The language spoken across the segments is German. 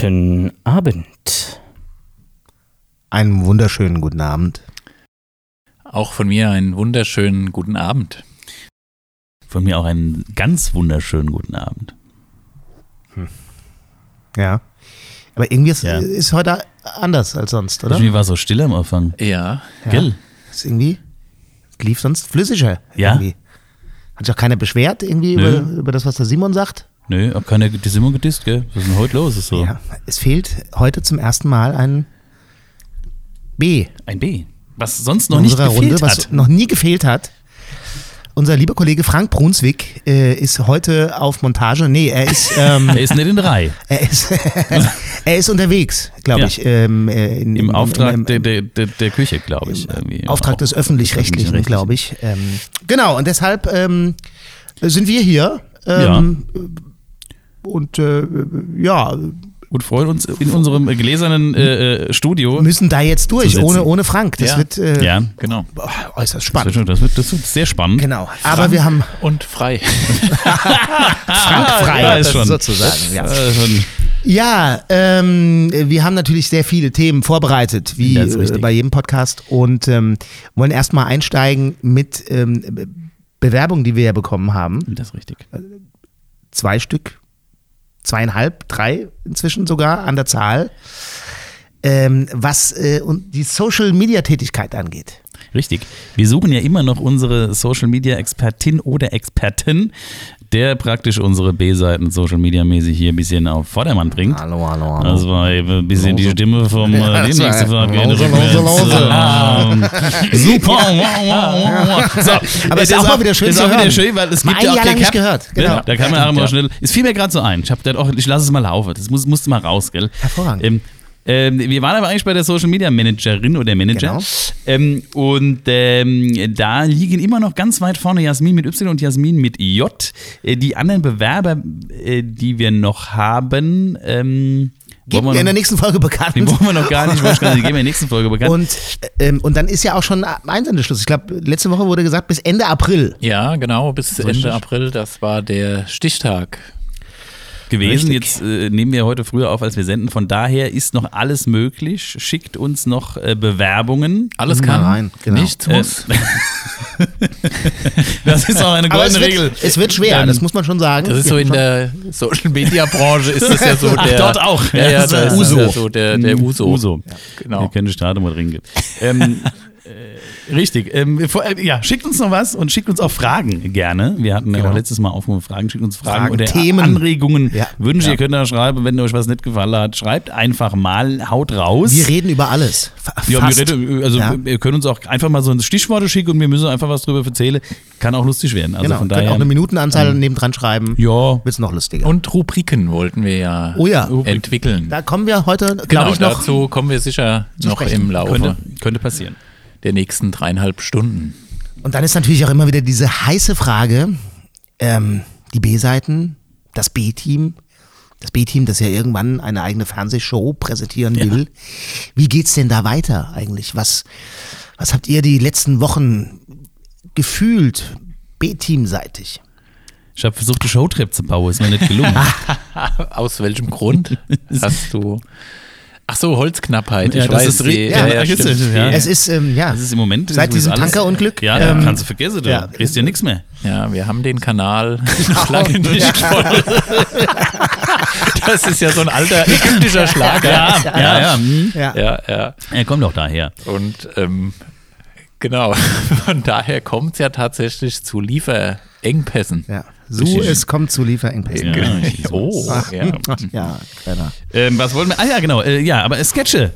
Guten Abend. Einen wunderschönen guten Abend. Auch von mir einen wunderschönen guten Abend. Von mir auch einen ganz wunderschönen guten Abend. Ja. Aber irgendwie ist, Ja. ist heute anders als sonst, oder? Irgendwie war so still am Anfang. Ja, Ja. Gell? Ist irgendwie lief sonst flüssiger. Ja. Irgendwie. Hat sich auch keiner beschwert irgendwie über, über das, was der Simon sagt? Nö, hab keine die Simon gedisst, gell? Was ist denn heute los? Ist so. Ja. Es fehlt heute zum ersten Mal ein B Ein B. Was sonst noch in nicht gefehlt Runde, was hat. noch nie gefehlt hat. Unser lieber Kollege Frank Brunswick äh, ist heute auf Montage. Nee, er ist, ähm, Er ist nicht in drei. er ist, er ist unterwegs, glaube Ja. ich. Ähm, äh, in, Im in- Auftrag im- der, der, der, der Küche, glaube ich. Im Auftrag des Öffentlich-Rechtlichen, Öffentlich-Rechtlichen. glaube ich. Ähm, genau, und deshalb ähm, sind wir hier. Ähm, Und äh, ja, Und freuen uns in unserem gläsernen äh, äh, Studio. müssen da jetzt durch, ohne, ohne Frank. Das Ja. wird äh, Ja, genau. äußerst das wird, spannend. das, wird, das wird sehr spannend. Genau, aber wir haben Und frei. Frank frei, ja, ist schon. sozusagen. Ja, Äh, schon. ja ähm, wir haben natürlich sehr viele Themen vorbereitet, wie äh, bei jedem Podcast und ähm, wollen erstmal einsteigen mit ähm, Be- Bewerbungen, die wir ja bekommen haben. Das ist richtig. zwei Stück, zweieinhalb, drei inzwischen sogar an der Zahl, ähm, was äh, und die Social-Media-Tätigkeit angeht. Richtig. Wir suchen ja immer noch unsere Social Media Expertin oder Expertin, der praktisch unsere B-Seiten Social Media mäßig hier ein bisschen auf Vordermann bringt. Hallo, hallo, hallo. Das war eben ein bisschen die Stimme vom äh, Ja. Lose, lose, lose. Ähm, Super. Wow, wow, wow. So, Aber äh, ist auch mal wieder schön ist zu auch wieder schön, weil es Mal gibt ja auch Jahr nicht gehört, genau. Ja, da kann man auch mal schnell. Es fiel mir gerade so ein. Ich hab auch, ich lasse es mal laufen. Das muss, musste mal raus, gell? Hervorragend. Ähm, ähm, wir waren aber eigentlich bei der Social Media Managerin oder Manager. Genau. Ähm, und ähm, da liegen immer noch ganz weit vorne Jasmin mit Y und Jasmin mit J. Äh, die anderen Bewerber, äh, die wir noch haben, ähm, Geben wir in der nächsten Folge bekannt. die wollen wir noch gar nicht, wollte ich gar nicht, die geben wir in der nächsten Folge bekannt. Und, ähm, und dann ist ja auch schon Einsendeschluss. Ich glaube, letzte Woche wurde gesagt, bis Ende April. Ja, genau, bis richtig. Ende April, das war der Stichtag. Gewesen. Richtig. Jetzt äh, nehmen wir heute früher auf, als wir senden. Von daher ist noch alles möglich. Schickt uns noch äh, Bewerbungen. Alles kann, rein, genau. nichts muss. Das ist auch eine Aber es goldene wird, Regel. es wird schwer, das muss man schon sagen. Das ist so in der Social Media Branche ist das ja so Ach, der dort auch. Ja, ja, Das da ist Uso. ja so der, der Uso. Uso. Genau. Wir können die Straße mal. Ähm, äh, richtig. Ähm, vor, äh, ja, schickt uns noch was und schickt uns auch Fragen gerne. Wir hatten ja Genau. auch letztes Mal aufgenommen Fragen. Schickt uns Fragen, Fragen, oder Themen. Anregungen, Ja. Wünsche. Ja. Ihr könnt da schreiben, wenn euch was nicht gefallen hat. Schreibt einfach mal, haut raus. Wir reden über alles. Fa- Ja, fast. wir reden, also Ja. wir können uns auch einfach mal so ein Stichworte schicken und wir müssen einfach was drüber erzählen. Kann auch lustig werden. Also genau, von können daher. auch eine Minutenanzahl nebendran schreiben. ja, Wird es noch lustiger. Und Rubriken wollten wir ja, Oh ja. entwickeln. da kommen wir heute, glaube genau, ich, noch. dazu kommen wir sicher noch sprechen. im Laufe könnte, könnte passieren. Der nächsten dreieinhalb Stunden. Und dann ist natürlich auch immer wieder diese heiße Frage, ähm, die B-Seiten, das B-Team, das B-Team, das ja irgendwann eine eigene Fernsehshow präsentieren will. Wie geht's denn da weiter eigentlich? Was, was habt ihr die letzten Wochen gefühlt, B-Team-seitig? Ich habe versucht, eine Showtrip zu bauen, ist mir nicht gelungen. Aus welchem Grund hast du? Ach so, Holzknappheit. Ja, ich das weiß, ist die, richtig. ja, Ja, ja, ist stimmt. es, ja. Es ist, ähm, ja, Das ist im Moment. Seit ist diesem Tankerunglück, Ja, ähm, kannst du vergessen, du ja. kriegst ja nichts mehr. Ja, wir haben den Kanal noch lange nicht voll. Das ist ja so ein alter ägyptischer Schlager. Ja, ja, ja. ja. ja. ja. Er kommt doch daher. Und ähm, genau, von daher kommt es ja tatsächlich zu Lieferengpässen. ja. So, es kommt zu Lieferengpässen. Ja, Oh, Ach, ja. ja, kleiner. ähm, was wollen wir? Ah ja, genau. Äh, ja, aber Sketche.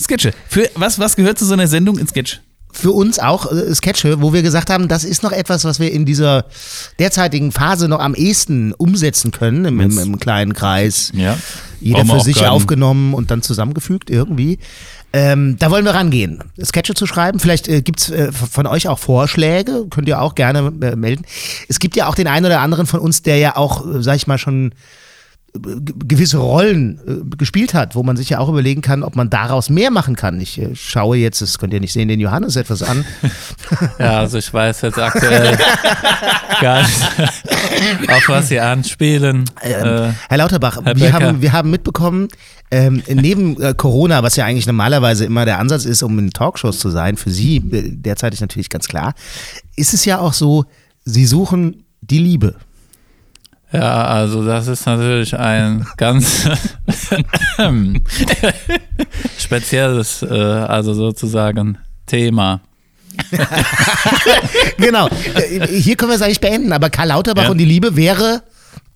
Sketche. Für was, was gehört zu so einer Sendung in Sketch? für uns auch äh, Sketche, wo wir gesagt haben, das ist noch etwas, was wir in dieser derzeitigen Phase noch am ehesten umsetzen können, im, im, im kleinen Kreis. Ja. Jeder für sich aufgenommen und dann zusammengefügt irgendwie. Ähm, da wollen wir rangehen, Sketche zu schreiben. Vielleicht äh, gibt's äh, von euch auch Vorschläge, könnt ihr auch gerne äh, melden. Es gibt ja auch den einen oder anderen von uns, der ja auch, äh, sag ich mal, schon gewisse Rollen äh, gespielt hat, wo man sich ja auch überlegen kann, ob man daraus mehr machen kann. Ich äh, schaue jetzt, das könnt ihr nicht sehen, den Johannes etwas an. Ja, also ich weiß jetzt aktuell gar nicht, auf was Sie anspielen. Ähm, Herr Lauterbach, Herr wir, haben, wir haben mitbekommen, ähm, neben äh, Corona, was ja eigentlich normalerweise immer der Ansatz ist, um in Talkshows zu sein, für Sie äh, derzeitig natürlich ganz klar, ist es ja auch so, Sie suchen die Liebe. Ja, also das ist natürlich ein ganz spezielles, äh, also sozusagen Thema. Genau, äh, hier können wir es eigentlich beenden, aber Karl Lauterbach Ja. und die Liebe wäre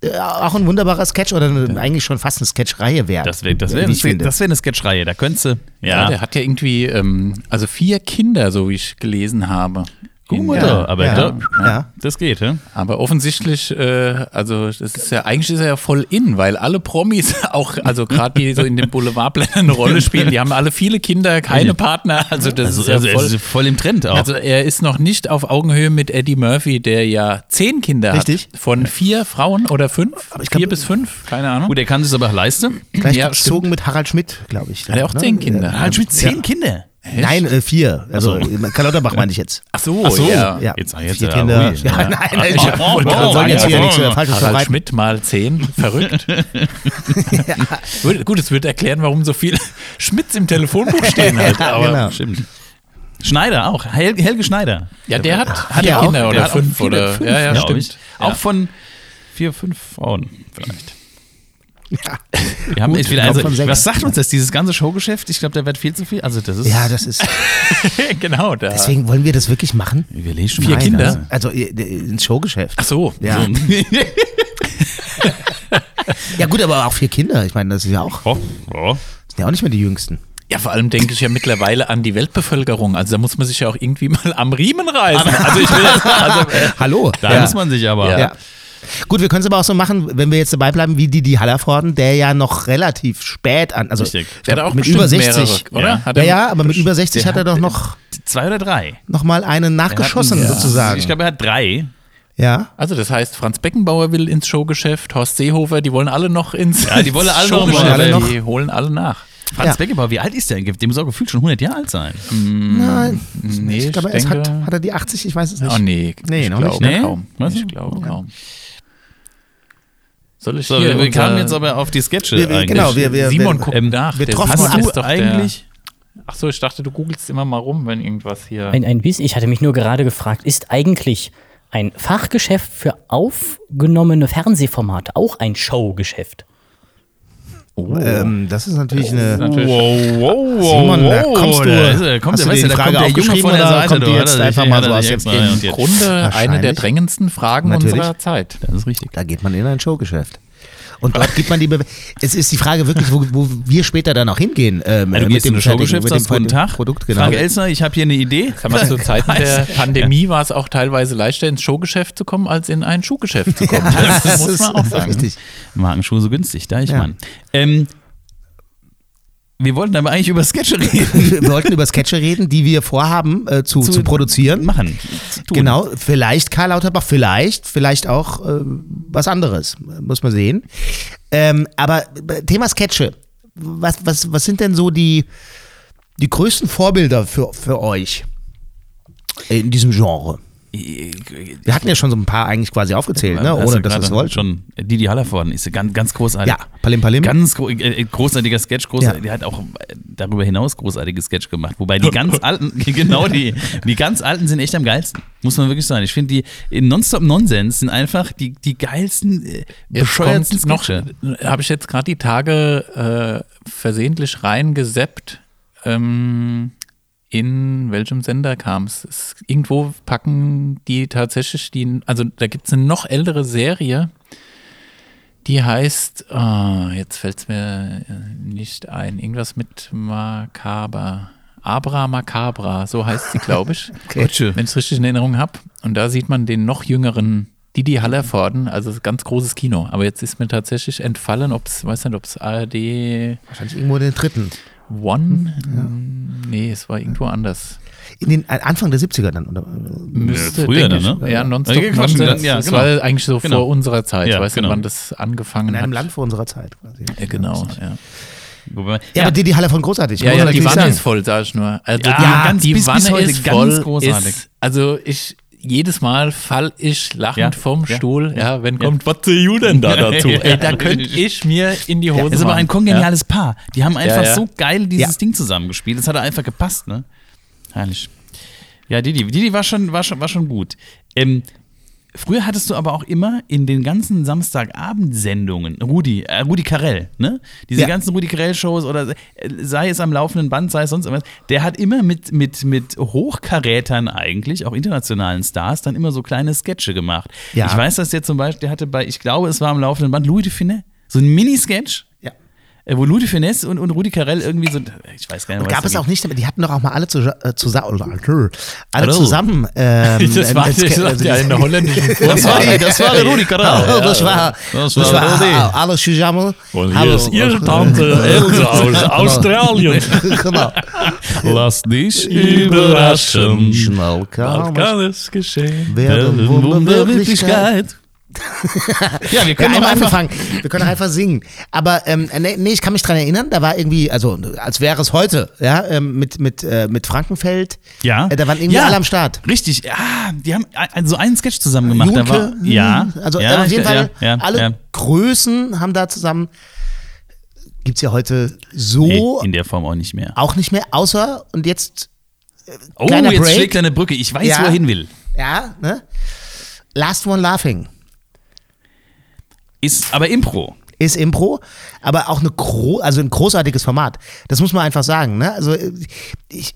äh, auch ein wunderbarer Sketch oder eine, eigentlich schon fast eine Sketchreihe wert. Das wäre das wär, das wär, das wär eine Sketchreihe, da könntest du. Ja, Ja, der hat ja irgendwie, ähm, also vier Kinder, so wie ich gelesen habe. Mal da, aber ja, da, ja. das geht, ja? Aber offensichtlich, äh, also das ist ja, eigentlich ist er ja voll in, weil alle Promis auch, also gerade die so in den Boulevardblättern eine Rolle spielen, die haben alle viele Kinder, keine Partner, also das Also, ist ja also voll, ist voll im Trend auch. Also er ist noch nicht auf Augenhöhe mit Eddie Murphy, der ja zehn Kinder Richtig. hat. Von vier Frauen oder fünf? ich glaub- vier bis fünf? Keine Ahnung. Gut, er kann es aber auch leisten. Gleich Ja, gezogen mit Harald Schmidt, glaube ich. Hat er auch ne? zehn Kinder? Ja. Halt mit zehn Kinder. Nein, äh, vier. Also Karl Lauterbach meine ich jetzt. Ach so, Ach so. ja. Ja, Jetzt- jetzt, vier ja, Kinder. ruhig, ja, ja. nein, nein, ich Oh, oh, wollte oh, jetzt oh, wieder oh, nichts oh, äh, Falsches Harald verbreiten. Schmidt mal zehn, verrückt. Würde- Gut, es würde erklären, warum so viele Schmidts im Telefonbuch stehen halt. Aber genau. Stimmt. Schneider auch. Hel Helge Schneider. Ja, der hat, hat der ja auch? Kinder Der oder hat auch fünf oder fünf, ja, ja, stimmt. Auch von vier, fünf Frauen vielleicht. Ja. Wir haben Gut, glaub also, was sagt uns das, dieses ganze Showgeschäft? Ich glaube, da wird viel zu viel. Also, das ist. ja, das ist. genau, da. Deswegen wollen wir das wirklich machen. wir lesen Vier mal Kinder? Also äh, ins Showgeschäft. Ach so, Ja. ja, gut, aber auch vier Kinder. Ich meine, das ist ja auch, Oh, oh. sind ja auch nicht mehr die Jüngsten. Ja, vor allem denke ich ja mittlerweile an die Weltbevölkerung. Also da muss man sich ja auch irgendwie mal am Riemen reißen. Also ich will jetzt, also, äh, Hallo. Da ja. muss man sich aber. Ja. Gut, wir können es aber auch so machen, wenn wir jetzt dabei bleiben, wie Didi Hallervorden, der ja noch relativ spät an, also Richtig. ich Der hat glaub, auch mit über 60, mehrere, oder? Ja. Hat er- ja, aber mit über 60 hat er doch noch, Zwei oder drei. noch mal einen nachgeschossen hat- sozusagen. Ich glaube, er hat drei. ja. Also das heißt, Franz Beckenbauer will ins Showgeschäft, Horst Seehofer, die wollen alle noch ins Ja, die wollen alle Showgeschäft. Alle noch. Die holen alle nach. Franz Ja. Beckenbauer, wie alt ist der? Der muss auch gefühlt schon 100 Jahre alt sein. Nein. Nee, ich ich glaube, es hat, denke- hat er die 80, ich weiß es nicht. Oh nee, Nee, ich noch glaube nicht, ne? kaum. Was? Ich glaube kaum. Soll ich So, hier wir, kamen jetzt aber auf die Sketche Wir- wir- eigentlich. genau, wir- wir- Simon wir- guckt ähm, nach. wir troffen Simon ist doch eigentlich. Der, ach so, ich dachte, du googelst immer mal rum, wenn irgendwas hier. Ein, ein bisschen, ich hatte mich nur gerade gefragt, ist eigentlich ein Fachgeschäft für aufgenommene Fernsehformate auch ein Showgeschäft? Ähm, das ist natürlich eine. natürlich- Wow, wow, wow. Simon, da kommst du- Da kommt hast der, du weißt die du, da Frage kommt der Junge von der oder Seite. kommt die jetzt hat er einfach mal so aus extra- im und Im jetzt- Grunde eine der drängendsten Fragen Natürlich. unserer Zeit. Das ist richtig. Da geht man in ein Showgeschäft. Und dort gibt man die. Be es ist die Frage wirklich, wo, wo wir später dann auch hingehen. Ähm, Ja, du gehst in ein fertigen- Showgeschäft, mit dem guten Tag. Produkt, genau. Frank Elsner, ich habe hier eine Idee. Sag mal, zu Zeiten der Pandemie war es auch teilweise leichter, ins Showgeschäft zu kommen, als in ein Schuhgeschäft zu kommen. das, muss man auch sagen. Richtig. Markenschuhe so günstig, da ich Ja. Mann. Ähm, wir wollten aber eigentlich über Sketche reden. Wir wollten über Sketche reden, die wir vorhaben äh, zu, zu, produzieren. Machen. Zu. Genau, vielleicht Karl Lauterbach, vielleicht, vielleicht auch äh, was anderes, muss man sehen. Ähm, aber äh, Thema Sketche, was, was, was sind denn so die, die größten Vorbilder für, für euch in diesem Genre? Wir hatten ja schon so ein paar eigentlich quasi aufgezählt, ne? Hast ohne dass gerade es wollte. Schon, Didi Hallervorden ist ganz, ganz großartig. Ja, Palim Palim. Ganz gro äh, großartiger Sketch, großartig. Ja. Der hat auch äh, darüber hinaus großartige Sketch gemacht. Wobei die ganz alten, genau die, die ganz alten sind echt am geilsten. Muss man wirklich sagen. Ich finde, die in Nonstop Nonsens sind einfach die, die geilsten, äh, bescheuertsten kommt noch, Sketche. habe ich jetzt gerade die Tage äh, versehentlich reingeseppt. Ähm, in welchem Sender kam es? Irgendwo packen die tatsächlich die, also da gibt es eine noch ältere Serie, die heißt, ah, jetzt fällt es mir äh, nicht ein, irgendwas mit Macaber. Abra Macabra, so heißt sie, glaube ich. Deutsche. wenn ich es richtig in Erinnerung habe. Und da sieht man den noch jüngeren Didi Hallervorden, also ganz großes Kino. Aber jetzt ist mir tatsächlich entfallen, ob es, weiß nicht, ob es ARD Wahrscheinlich irgendwo den dritten. One? Nee, es war irgendwo anders. In den äh, Anfang der 70er dann, oder? Müsste, früher dann, ich, ne? Ja, Nonstop Ja, Nonsense. ja, das genau. war eigentlich so Genau. vor unserer Zeit. Ja, ich weiß genau. nicht, wann das angefangen In einem hat. Land vor unserer Zeit quasi. Ja, genau, ja. Wobei, Ja, aber die, die Halle von großartig. Ja, ja, die Wanne sagen. ist voll, sag ich nur. Also Ja, die, ganz- die bis- bis Wanne heute ist ganz voll. großartig. Ist, also ich jedes Mal fall ich lachend Ja, vom ja, Stuhl, ja, wenn kommt, was you denn da dazu? Ey, da könnte ich mir in die Hose Das ist aber ein kongeniales Paar. Die haben einfach so geil dieses. Ding zusammengespielt. Das hat einfach gepasst, ne? Herrlich. Ja, Didi, Didi war schon, war schon, war schon gut. Ähm, früher hattest du aber auch immer in den ganzen Samstagabendsendungen Rudi, äh, Rudi Carell, ne? Diese Ja. ganzen Rudi Carell-Shows oder äh, sei es am laufenden Band, sei es sonst irgendwas, der hat immer mit, mit, mit Hochkarätern eigentlich, auch internationalen Stars, dann immer so kleine Sketche gemacht. Ja. Ich weiß, dass der zum Beispiel, der hatte bei, ich glaube, es war am laufenden Band, Louis de Finet, so ein Mini-Sketch. Äh, Wo de Finesse und, und Rudi Carell irgendwie so, ich weiß gar nicht, Und gab es auch nicht, die hatten doch auch mal alle zu, äh, zusammen, alle Hallo. zusammen. Ähm, Das war, äh, das äh, ja in der holländischen Das war, das war der Rudi Carell. Oh, das war, Das das war war, Rudi. alles zusammen. Und hier ist Ihre Tante Elsa aus Australien. genau. Lass dich überraschen. Schnell es, kann es geschehen? werden Wunder Wirklichkeit. Ja, wir können haben auch einfach. angefangen. Wir können einfach singen. Aber ähm, nee, nee, ich kann mich dran erinnern, da war irgendwie, also als wäre es heute, ja, ähm, mit, mit, äh, mit Frankenfeld. Ja. Äh, da waren irgendwie ja, alle am Start. Richtig, ja, die haben so einen Sketch zusammen gemacht. da war, Junke, ja, hm, also ja, äh, auf jeden Fall, ja, ja, alle ja. Größen haben da zusammen. Gibt es ja heute so Nee, in der Form auch nicht mehr. auch nicht mehr, außer und jetzt, Oh, kleiner jetzt Break. schlägt eine Brücke. Ich weiß, Ja. wo er hin will. ja, ne? Last One Laughing Ist aber Impro. ist Impro, aber auch eine gro also ein großartiges Format. Das muss man einfach sagen. Ne? Also äh, ich,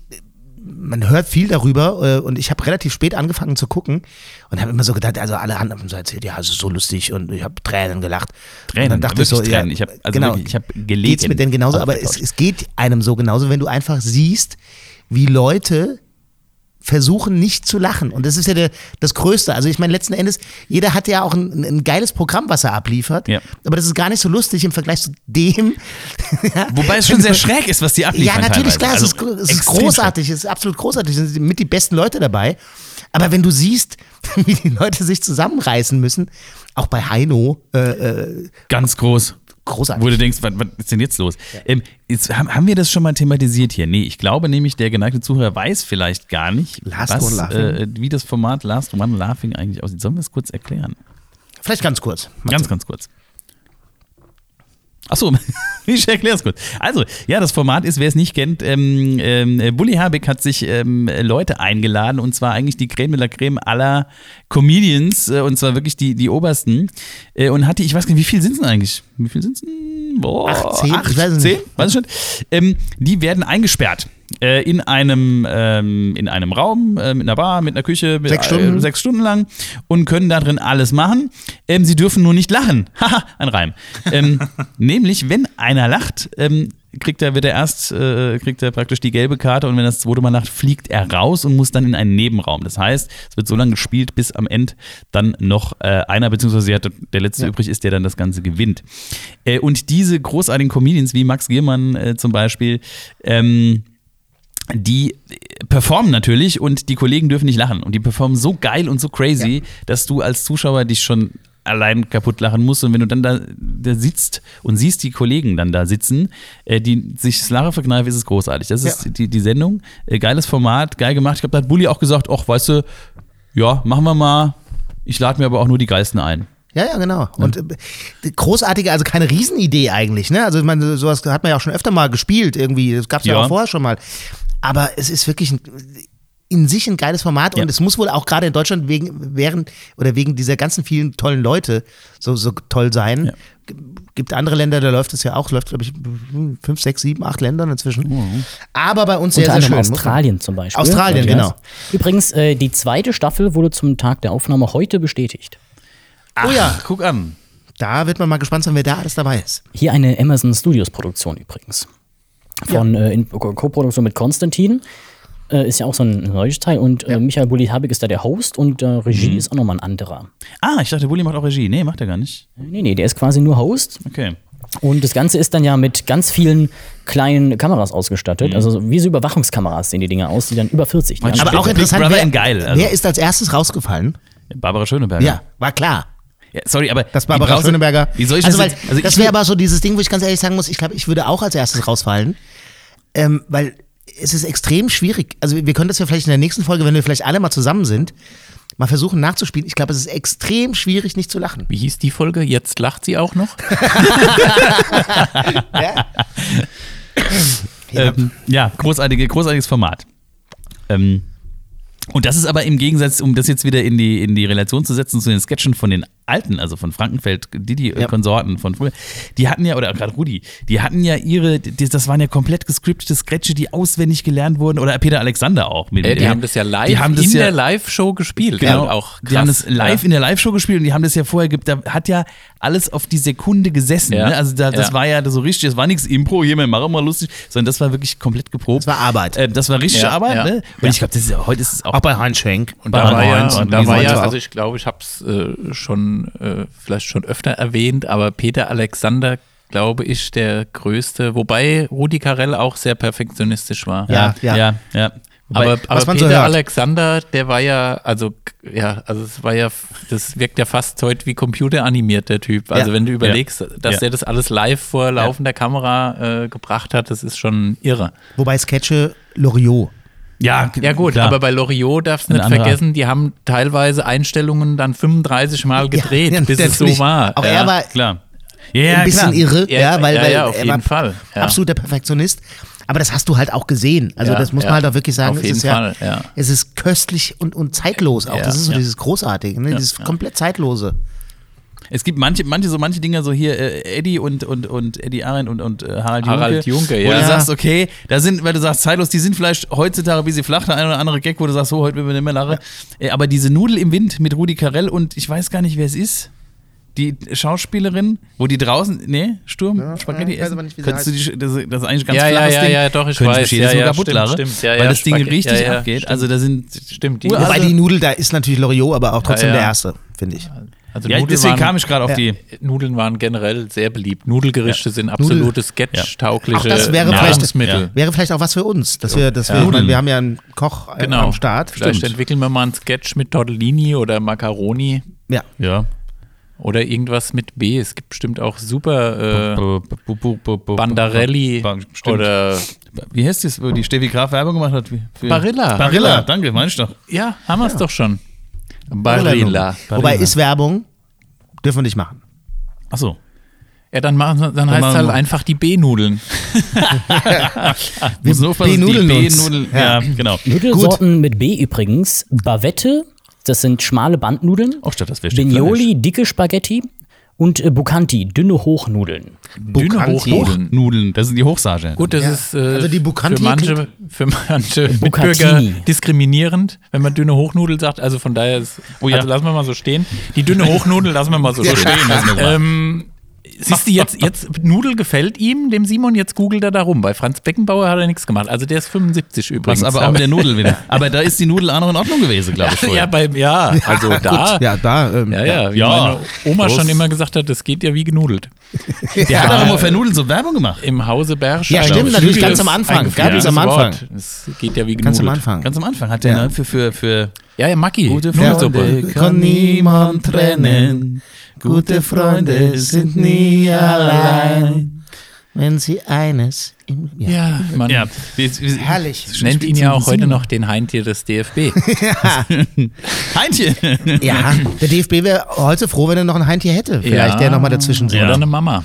man hört viel darüber äh, und ich habe relativ spät angefangen zu gucken und habe immer so gedacht, also alle anderen haben so erzählt, ja, es ist so lustig und ich habe Tränen gelacht. Tränen, und dann dachte ich so, wirklich ja, Tränen. Ich hab- also genau, wirklich, ich hab gelegen Geht's mir denn genauso? Aber es, es geht einem so genauso, wenn du einfach siehst, wie Leute versuchen nicht zu lachen. Und das ist ja der, das Größte. Also ich meine, letzten Endes, jeder hat ja auch ein, ein geiles Programm, was er abliefert. Ja. Aber das ist gar nicht so lustig im Vergleich zu dem. Wobei es schon sehr schräg ist, was die abliefern. ja, natürlich, teilweise. klar, Also es ist, es ist großartig, es ist absolut großartig. Es sind mit die besten Leute dabei. Aber wenn du siehst, wie die Leute sich zusammenreißen müssen, auch bei Heino, äh, äh, schräg. Ganz groß. Großartig. Wo du denkst, was, was ist denn jetzt los? Ähm, jetzt, haben, haben wir das schon mal thematisiert hier? Nee, ich glaube nämlich, der geneigte Zuhörer weiß vielleicht gar nicht, was, äh, wie das Format Last One Laughing eigentlich aussieht. Sollen wir es kurz erklären? Vielleicht ganz kurz. Ganz, ganz kurz. Achso, ich erkläre es kurz. Also, ja, das Format ist, wer es nicht kennt, ähm, ähm, Bully Herbig hat sich ähm, Leute eingeladen und zwar eigentlich die Creme de la Creme aller Comedians äh, und zwar wirklich die, die obersten äh, und hatte, ich weiß gar nicht, wie viel sind es denn eigentlich? Wie viel sind es denn? Boah, Acht, zehn? acht, Ich weiß nicht. Weiß ich schon. Ähm, die werden eingesperrt. Äh, in einem ähm, in einem Raum äh, mit einer Bar mit einer Küche mit, Sechs Stunden. äh, sechs Stunden lang und können da drin alles machen. Ähm, sie dürfen nur nicht lachen. Haha, ein Reim. Ähm, nämlich, wenn einer lacht, ähm, kriegt er, wird er erst, äh, kriegt er praktisch die gelbe Karte und wenn das zweite Mal lacht, fliegt er raus und muss dann in einen Nebenraum. Das heißt, es wird so lange gespielt, bis am Ende dann noch äh, einer, beziehungsweise ja, der letzte übrig ist, der dann das Ganze gewinnt. Äh, und diese großartigen Comedians wie Max Giermann äh, zum Beispiel, ähm, die performen natürlich und die Kollegen dürfen nicht lachen. Und die performen so geil und so crazy, dass du als Zuschauer dich schon allein kaputt lachen musst. Und wenn du dann da, da sitzt und siehst die Kollegen dann da sitzen, äh, die sich das Lachen verkneifen, ist es großartig. Das ist Ja. die, die Sendung. Äh, geiles Format, geil gemacht. Ich glaube, da hat Bulli auch gesagt, ach, weißt du, ja, machen wir mal. Ich lade mir aber auch nur die Geisten ein. Ja, ja, genau. Und äh, großartige, also keine Riesenidee eigentlich, ne? Also ich meine, sowas hat man ja auch schon öfter mal gespielt irgendwie. Das gab es ja. Ja. auch vorher schon mal. Aber es ist wirklich ein, in sich ein geiles Format Ja. und es muss wohl auch gerade in Deutschland wegen, während oder wegen dieser ganzen vielen tollen Leute so, so toll sein. Ja. Gibt andere Länder, da läuft es ja auch, läuft, glaube ich, fünf, sechs, sieben, acht Ländern inzwischen. Aber bei uns sehr, Unter sehr anderem schön. Australien zum Beispiel. Australien, genau. Übrigens, äh, die zweite Staffel wurde zum Tag der Aufnahme heute bestätigt. Oh ja. Ach, guck an. Da wird man mal gespannt sein, wer da alles dabei ist. Hier eine Amazon Studios Produktion übrigens. Von äh, in Co- Co-Produktion mit Konstantin. Äh, ist ja auch so ein neues Teil. Und äh, Michael Bulli-Habig ist da der Host und äh, Regie Mhm. ist auch nochmal ein anderer. Ah, ich dachte, Bulli macht auch Regie. Nee, macht er gar nicht. Nee, nee, der ist quasi nur Host. Okay. Und das Ganze ist dann ja mit ganz vielen kleinen Kameras ausgestattet. Mhm. Also wie so Überwachungskameras sehen die Dinger aus, die dann über 40. Die Aber auch interessant, Brother wer, in geil, also. wer ist als erstes rausgefallen? Barbara Schöneberger. Ja, war klar. Ja, sorry, aber Das brauchst du- Schöneberger. Wie soll ich also, das weil, jetzt? Also das wäre aber so dieses Ding, wo ich ganz ehrlich sagen muss, ich glaube, ich würde auch als erstes rausfallen. Ähm, weil es ist extrem schwierig. Also wir können das ja vielleicht in der nächsten Folge, wenn wir vielleicht alle mal zusammen sind, mal versuchen nachzuspielen. Ich glaube, es ist extrem schwierig, nicht zu lachen. Wie hieß die Folge? Jetzt lacht sie auch noch? Ja. Ähm, ja, großartige, großartiges Format. Ähm, und das ist aber im Gegensatz, um das jetzt wieder in die, in die Relation zu setzen zu den Sketchen von den Alten, also von Frankenfeld, Didi, äh, Ja. Konsorten von früher, die hatten ja, oder gerade Rudi, die hatten ja ihre, die, das waren ja komplett gescriptete Sketche, die auswendig gelernt wurden, oder Peter Alexander auch. Mit, Äh, die haben das ja live die haben das in ja, der Live-Show gespielt. Genau, Ja, auch die haben krass. das live Ja. in der Live-Show gespielt und die haben das ja vorher, da hat ja alles auf die Sekunde gesessen. Ja. Ne? Also da, das Ja. war ja so richtig, das war nichts Impro, hier, wir machen mal lustig, sondern das war wirklich komplett geprobt. Das war Arbeit. Äh, das war richtige Ja, Arbeit, ja. ne? Und ich glaube, das ist ja, heute ist es auch. Auch bei Heinz Schenk. Und Bei da war ja, und da war ja also ich glaube, ich habe es äh, schon äh, vielleicht schon öfter erwähnt, aber Peter Alexander, glaube ich, der größte, wobei Rudi Carell auch sehr perfektionistisch war. Ja, ja. ja, ja. Wobei- aber aber man so Peter hört. Alexander, der war ja, also ja, also es war ja, das wirkt ja fast heute wie computeranimiert, der Typ. Also Ja. wenn du überlegst, dass Ja. der das alles live vor laufender Kamera äh, gebracht hat, das ist schon irre. Wobei Sketche Loriot. Ja, Ja gut, klar. aber bei Loriot darfst du nicht vergessen, die haben teilweise Einstellungen dann 35 Mal gedreht, Ja, bis es so war. Auch ja. er war klar. Ja, ein bisschen klar. irre, ja, weil, weil er jeden war Fall, absoluter Perfektionist. Aber das hast du halt auch gesehen. Also das muss man halt auch wirklich sagen. Auf es jeden ist Fall, ja. Es ist köstlich und, und zeitlos auch. Das ist so dieses Großartige, ne? dieses komplett zeitlose. Es gibt manche, manche so manche Dinger so hier äh, Eddie und und und Eddie Arendt und und äh, Harald, Harald Junke, Junke, wo ja. du sagst, okay, da sind, weil du sagst zeitlos, die sind vielleicht heutzutage wie sie flach, der eine oder andere Gag, wo du sagst, so heute will man nicht mehr lachen. Äh, aber diese Nudel im Wind mit Rudi Carell und ich weiß gar nicht, wer es ist. Die Schauspielerin, wo die draußen, nee, Sturm, Spaghetti ich weiß essen. nicht, Könntest du die, das, das ist eigentlich ein ganz Ja, ja, flaches ja, Ding. ja, doch, ich Könnte weiß. Ja, ja, kaputt stimmt, lachen, stimmt. Ja, weil ja, das Ding Spaghetti- richtig ja, ja, abgeht. stimmt. Also da sind Stimmt, die Wobei Also- die Nudel, da ist natürlich Loriot, aber auch trotzdem Ja, ja. der Erste, finde ich. Also Ja, Nudeln deswegen waren- kam ich gerade auf Ja. die. Nudeln waren generell sehr beliebt. Nudelgerichte sind absolute sketch-taugliche das wäre vielleicht, Nahrungsmittel. wäre vielleicht auch was für uns. Dass wir, dass wir, Ja. meine, wir haben ja einen Koch äh, Genau. am Start. Vielleicht Stimmt. entwickeln wir mal einen Sketch mit Tortellini oder Macaroni Ja. Ja. oder irgendwas mit B. Es gibt bestimmt auch super äh, Bandarelli Stimmt. oder Wie heißt das, wo die Steffi Graf Werbung gemacht hat? Barilla. Barilla, danke, meine ich doch. Ja, haben wir es doch schon. Barilla. Wobei ist Werbung, dürfen wir nicht machen. Achso. Ja, dann, machen, wir- dann heißt es halt einfach die B-Nudeln. Muss nur aufpassen, benudeln die uns. B-Nudel. Ja. Ja. genau. Nudelsorten mit B übrigens. Bavette, das sind schmale Bandnudeln. Oh, statt das wäre Bignoli, dicke Spaghetti. Und äh, Bucanti, dünne Hochnudeln. Dünne Bucanti. Hochnudeln. Nudeln, das sind die Hochsage. Gut, das Ja. ist äh, Also die Bucanti für manche, für manche Bucatini. Mitbürger diskriminierend, wenn man dünne Hochnudel sagt. Also von daher ist, Oh ja. also lassen wir mal so stehen. Die dünne Hochnudel lassen wir mal so Ja. stehen. Ähm, siehst du jetzt, jetzt, Nudel gefällt ihm, dem Simon, jetzt googelt er da rum. Bei Franz Beckenbauer hat er nichts gemacht. Also der ist 75 übrigens. Was aber auch mit der Nudel wieder. Aber da ist die Nudel auch noch in Ordnung gewesen, glaube ich. ja, vorher. beim, ja, also da. Gut, ja, da. Ähm, Ja, ja, wie Ja. meine Oma Los. schon immer gesagt hat, das geht ja wie genudelt. Der hat auch immer für Nudeln so Werbung gemacht. Im Hause Berschein. Ja, stimmt, natürlich, ganz am Anfang. Ganz Ganz am Anfang. Es geht ja wie genudelt. Ganz am Anfang. Ganz am Anfang hat der Ja. ne, für, für, für Ja, ja, Maki. gute Nudelsuppe. Freunde kann niemand trennen. Gute Freunde sind nie allein. Wenn sie eines im ja. Ja, man Ja, wir, wir, Herrlich. nennt ihn ja auch heute noch den Heintier des DFB. Heinchen. Ja, der DFB wäre heute froh, wenn er noch ein Heintje hätte. Vielleicht Ja. der nochmal dazwischen Oder sitzt. eine Mama.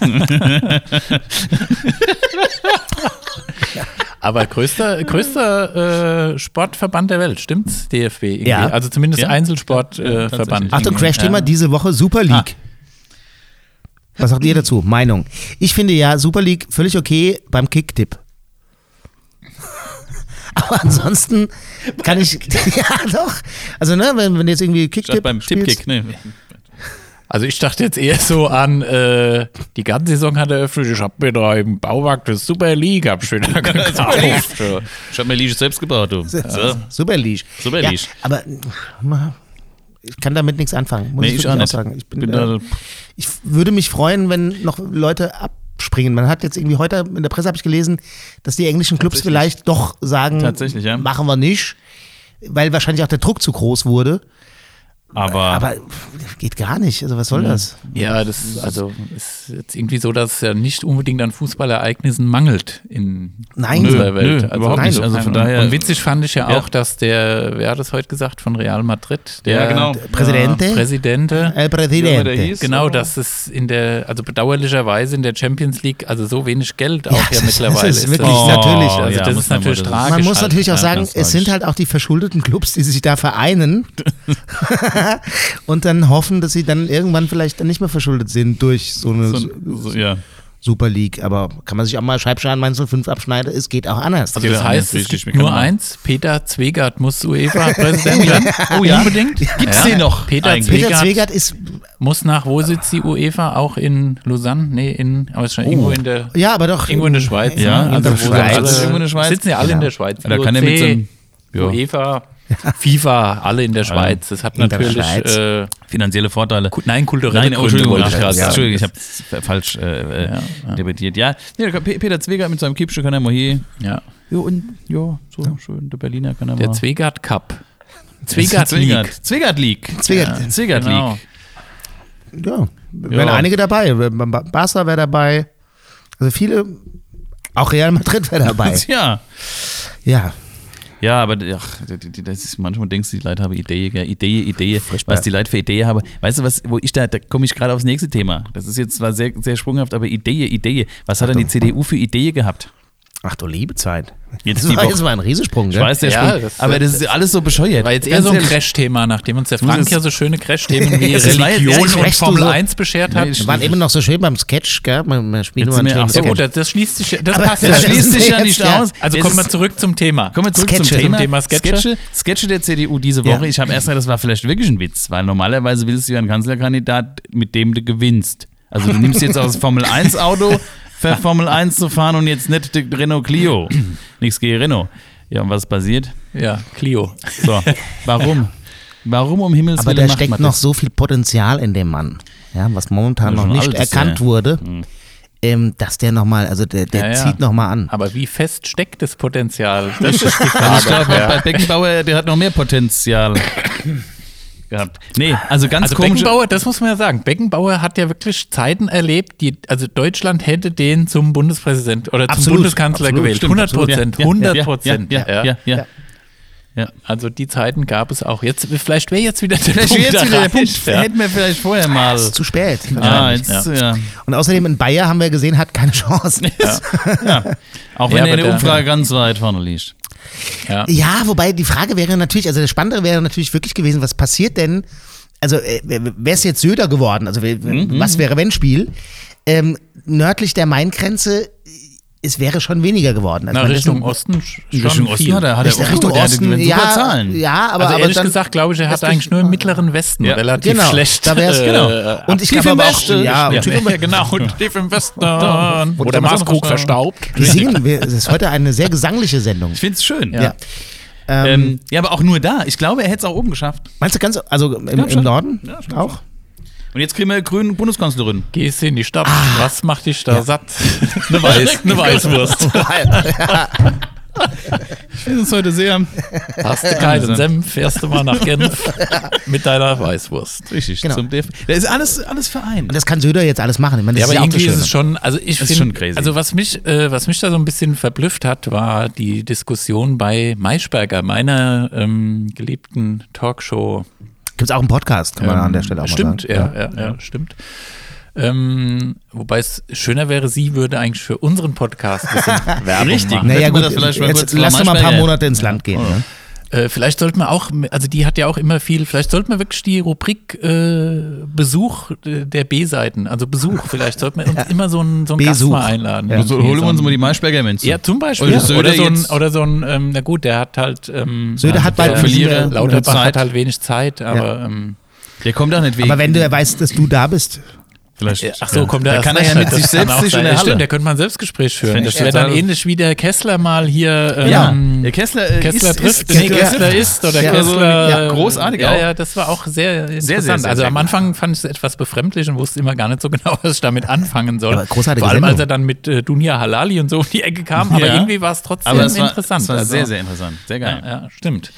Aber größter, größter äh, Sportverband der Welt, stimmt's? DFB. irgendwie. Ja. Also zumindest Ja. Einzelsportverband. Äh. Achtung. Crash-Thema diese Woche Super League. Was sagt ihr dazu? Meinung. Ich finde ja Super League völlig okay beim Kicktipp. Aber ansonsten kann ich. ja, doch. Also, ne, wenn, wenn du jetzt irgendwie Kicktipp. Statt beim Tippkick. Ne. Also ich dachte jetzt eher so an, äh, die ganze Saison hat eröffnet, ich habe mir da im Baumarkt das Super League hab ich wieder gekauft. Ich habe mir Liege selbst gebaut, du. So. Super League. Super ja, League. Aber ich kann damit nichts anfangen. Muss Nee, ich ich auch nicht. sagen. Ich, bin, Bin äh, da- ich würde mich freuen, wenn noch Leute abspringen. Man hat jetzt irgendwie heute in der Presse habe ich gelesen, dass die englischen Clubs vielleicht doch sagen, Tatsächlich, ja. machen wir nicht, weil wahrscheinlich auch der Druck zu groß wurde. Aber, Aber geht gar nicht. Also was soll das? Ja, das ist also ist jetzt irgendwie so, dass es ja nicht unbedingt an Fußballereignissen mangelt in Nein. unserer Nö, Welt. nö, überhaupt nicht. Also von daher- und witzig fand ich ja Ja. auch, dass der, wer hat das heute gesagt, von Real Madrid, der Ja, genau. Präsidente? Präsidente, El Presidente. hieß. Genau, dass es in der, also bedauerlicherweise in der Champions League, also so wenig Geld auch Ja, ja, das ist- mittlerweile das ist wirklich das, natürlich. Also Ja, das muss ist natürlich tragisch. Man muss halt. natürlich auch Ja, sagen, es sind halt auch die verschuldeten Clubs, die sich da vereinen und dann hoffen, dass sie dann irgendwann vielleicht dann nicht mehr verschuldet sind durch so eine so, so, ja. Super League. Aber kann man sich auch mal Scheibschaden 5 abschneiden? Es geht auch anders. Also das Ja, heißt, es gibt nur eins, Peter Zwegert muss UEFA-Präsident werden. Oh ja. Unbedingt. Gibt's den noch Peter eigentlich? Peter Zwegert Zwegert ist, muss nach, wo sitzt die UEFA? Auch in Lausanne? Nee, in, aber ist schon irgendwo in der, ja, aber doch. irgendwo in der Schweiz. Ja, ne? in der Schweiz. alle- Irgendwo in der Schweiz? Sitzen ja alle in Genau. der Schweiz. Da kann er mit IOC, seinem ja, UEFA, FIFA, alle in der Schweiz. Das hat In der natürlich, äh, finanzielle Vorteile. ku- nein, kulturelle Nein, oh, Gründe Entschuldigung, ich ach, ja. Entschuldigung, ich habe falsch äh, äh, debattiert. Ja, nee, da kann Pe- Peter Zweger mit seinem Kippstück kann er mal hier. Ja. Ja, und ja, so schön, der Berliner kann er Der mal. Zwegert Cup. Zwegert Zwegert. League. Zwegert League. Zwegert. Zwegert Genau. League. Ja, wären Ja. einige dabei. Ba- Barca wäre dabei. Also viele, auch Real Madrid wäre dabei. Ja. ja, Ja, aber ach, das ist, manchmal denkst du, die Leute haben Idee, gell? Idee, Idee, Furchtbar. was die Leute für Idee haben. Weißt du, was, wo ich da, da komme ich gerade aufs nächste Thema. Das ist jetzt zwar sehr, sehr sprunghaft, aber Idee, Idee. Was hat denn die CDU für Idee gehabt? Ach du liebe Zeit. Jetzt Das war, das war ein Riesensprung, Ich gell? weiß, der Ja, Sprung, das- aber das ist alles so bescheuert. War jetzt eher so ein. Crash-Thema, nachdem uns der Frank ja so schöne Crash-Themen wie Religion ja, und Formel so- 1 beschert hat. Wir waren eben noch so schön beim Sketch, gell? Man, man spielt nur einen schönen so, Ja gut, das, das schließt sich, das Aber- passt Ja, ja. Das schließt sich ja nicht ja. aus. Also kommen wir zurück zum Thema. Kommen wir zurück Sketche. zum Zum Thema. Sketche. Sketche, Sketche der CDU diese Ja. Woche. Ich habe erst gedacht, das war vielleicht wirklich ein Witz, weil normalerweise willst du ja einen Kanzlerkandidat, mit dem du gewinnst. Also du nimmst jetzt aus Formel 1 Auto Formel 1 zu fahren und jetzt nicht Renault Clio. Nichts gegen Renault. Ja, und was passiert? Ja, Clio. So, warum? Warum um Himmels Aber Willen da macht steckt noch so viel Potenzial in dem Mann, ja, was momentan noch nicht erkannt wurde, ähm, dass der nochmal, also der, der Ja, ja. zieht nochmal an. Aber wie fest steckt das Potenzial? Das ist die Also ich Frage. glaube, ja. bei Beckenbauer, der hat noch mehr Potenzial gehabt. Nee, also ganz Also komisch. Beckenbauer, das muss man ja sagen. Beckenbauer hat ja wirklich Zeiten erlebt, die, also Deutschland hätte den zum Bundespräsident oder zum Absolut, Bundeskanzler absolut, gewählt. stimmt, 100 Prozent, Ja, ja, 100 ja, Prozent. Ja, ja, ja. ja, ja. Also die Zeiten gab es auch. Jetzt, vielleicht wäre jetzt wieder der Vielleicht Punkt wäre jetzt wieder der Punkt. ja. Hätten wir vielleicht vorher mal. Das ist zu spät. Ah, jetzt, ja. Und außerdem in Bayer haben wir gesehen, hat keine Chance. Auch Ja, wenn er aber in der der- Umfrage ganz weit vorne liegt. Ja. Ja, wobei die Frage wäre natürlich, also das Spannende wäre natürlich wirklich gewesen, was passiert denn, also äh, wäre es jetzt Söder geworden, also Mhm, was wäre wenn Spiel, ähm, nördlich der Main-Grenze, es wäre schon weniger geworden. Also Na, Richtung ist- Osten sch- schon Richtung Osten viel. hat er, hat er Richtung, auch- Richtung der Osten, super ja, Zahlen. ja, aber, also aber ehrlich dann, gesagt, glaube ich, er hat eigentlich nur im mittleren Westen Ja. relativ Genau, schlecht. da wär's- äh, genau. Und ich glaube auch, Westen. ja, ja, ja, genau. Und tief im Westen. Wo Wo der der Maßkrug verstaubt. die singen, wir, es ist heute eine sehr gesangliche Sendung. Ich finde es schön. Ja. Ähm, Ähm, ja, aber auch nur da. Ich glaube, er hätte es auch oben geschafft. meinst du ganz, also im, im. Norden Ja, auch? Und jetzt kriegen wir grünen Bundeskanzlerin. Gehst in die Stadt. Ah. Was macht dich da satt? Eine, Weiß, eine Weißwurst. Ich finde es heute sehr Hast du keinen Senf, fährst du mal nach Genf mit deiner Weißwurst. richtig. Genau. Zum DF da ist alles, alles vereint. Und das kann Söder jetzt alles machen. Ich meine, Ja, aber ist ja irgendwie ist es Schöne. schon, also ich ist finde, schon crazy. also was mich, äh, was mich da so ein bisschen verblüfft hat, war die Diskussion bei Maischberger, meiner ähm, geliebten Talkshow. Gibt es auch einen Podcast, kann man Ähm, an der Stelle auch stimmt, mal sagen. ja, ja, ja, stimmt. Ähm, wobei es schöner wäre, sie würde eigentlich für unseren Podcast ein bisschen Werbung Richtig. machen. Naja gut, das vielleicht mal jetzt lass doch mal ein paar Monate ins Land gehen. Ne? Äh, vielleicht sollte man auch, also die hat ja auch immer viel, vielleicht sollte man wirklich die Rubrik äh, Besuch äh, der B-Seiten, also Besuch, vielleicht sollte man uns immer so einen, so einen Gast Besuch. mal einladen. Ja. Also Irgendwie holen so wir uns mal die Maischberger Münze. Ja, zum Beispiel. Oder Söder oder, so ein, oder so ein, ähm, na gut, der hat halt, ähm, Söder hat bald der Verlierer, Lauterbach Zeit. hat halt wenig Zeit, aber ähm, Der kommt auch nicht wegen. Aber wenn du weißt, dass du da bist, Vielleicht, Ach so, kommt der da kann er ja mit Das sich selbst auch sich in der Ja, Stimmt, Halle. da könnte man ein Selbstgespräch führen. Das ich wäre dann ähnlich wie der Kessler mal hier. Ähm, Ja, Der Kessler äh, Kessler ist, trifft, ist, nee, Kessler ist oder Ja, Kessler. ja, großartig Ja, auch. ja, das war auch sehr interessant. sehr, sehr, also sehr am gut. Anfang fand ich es etwas befremdlich und wusste immer gar nicht so genau, was ich damit anfangen soll. Aber großartige Vor allem, als er dann mit äh, Dunja Halali und so um die Ecke kam. Aber Ja. irgendwie war es trotzdem aber es war, interessant. es war Also, sehr, sehr interessant. Sehr geil. Ja, ja stimmt.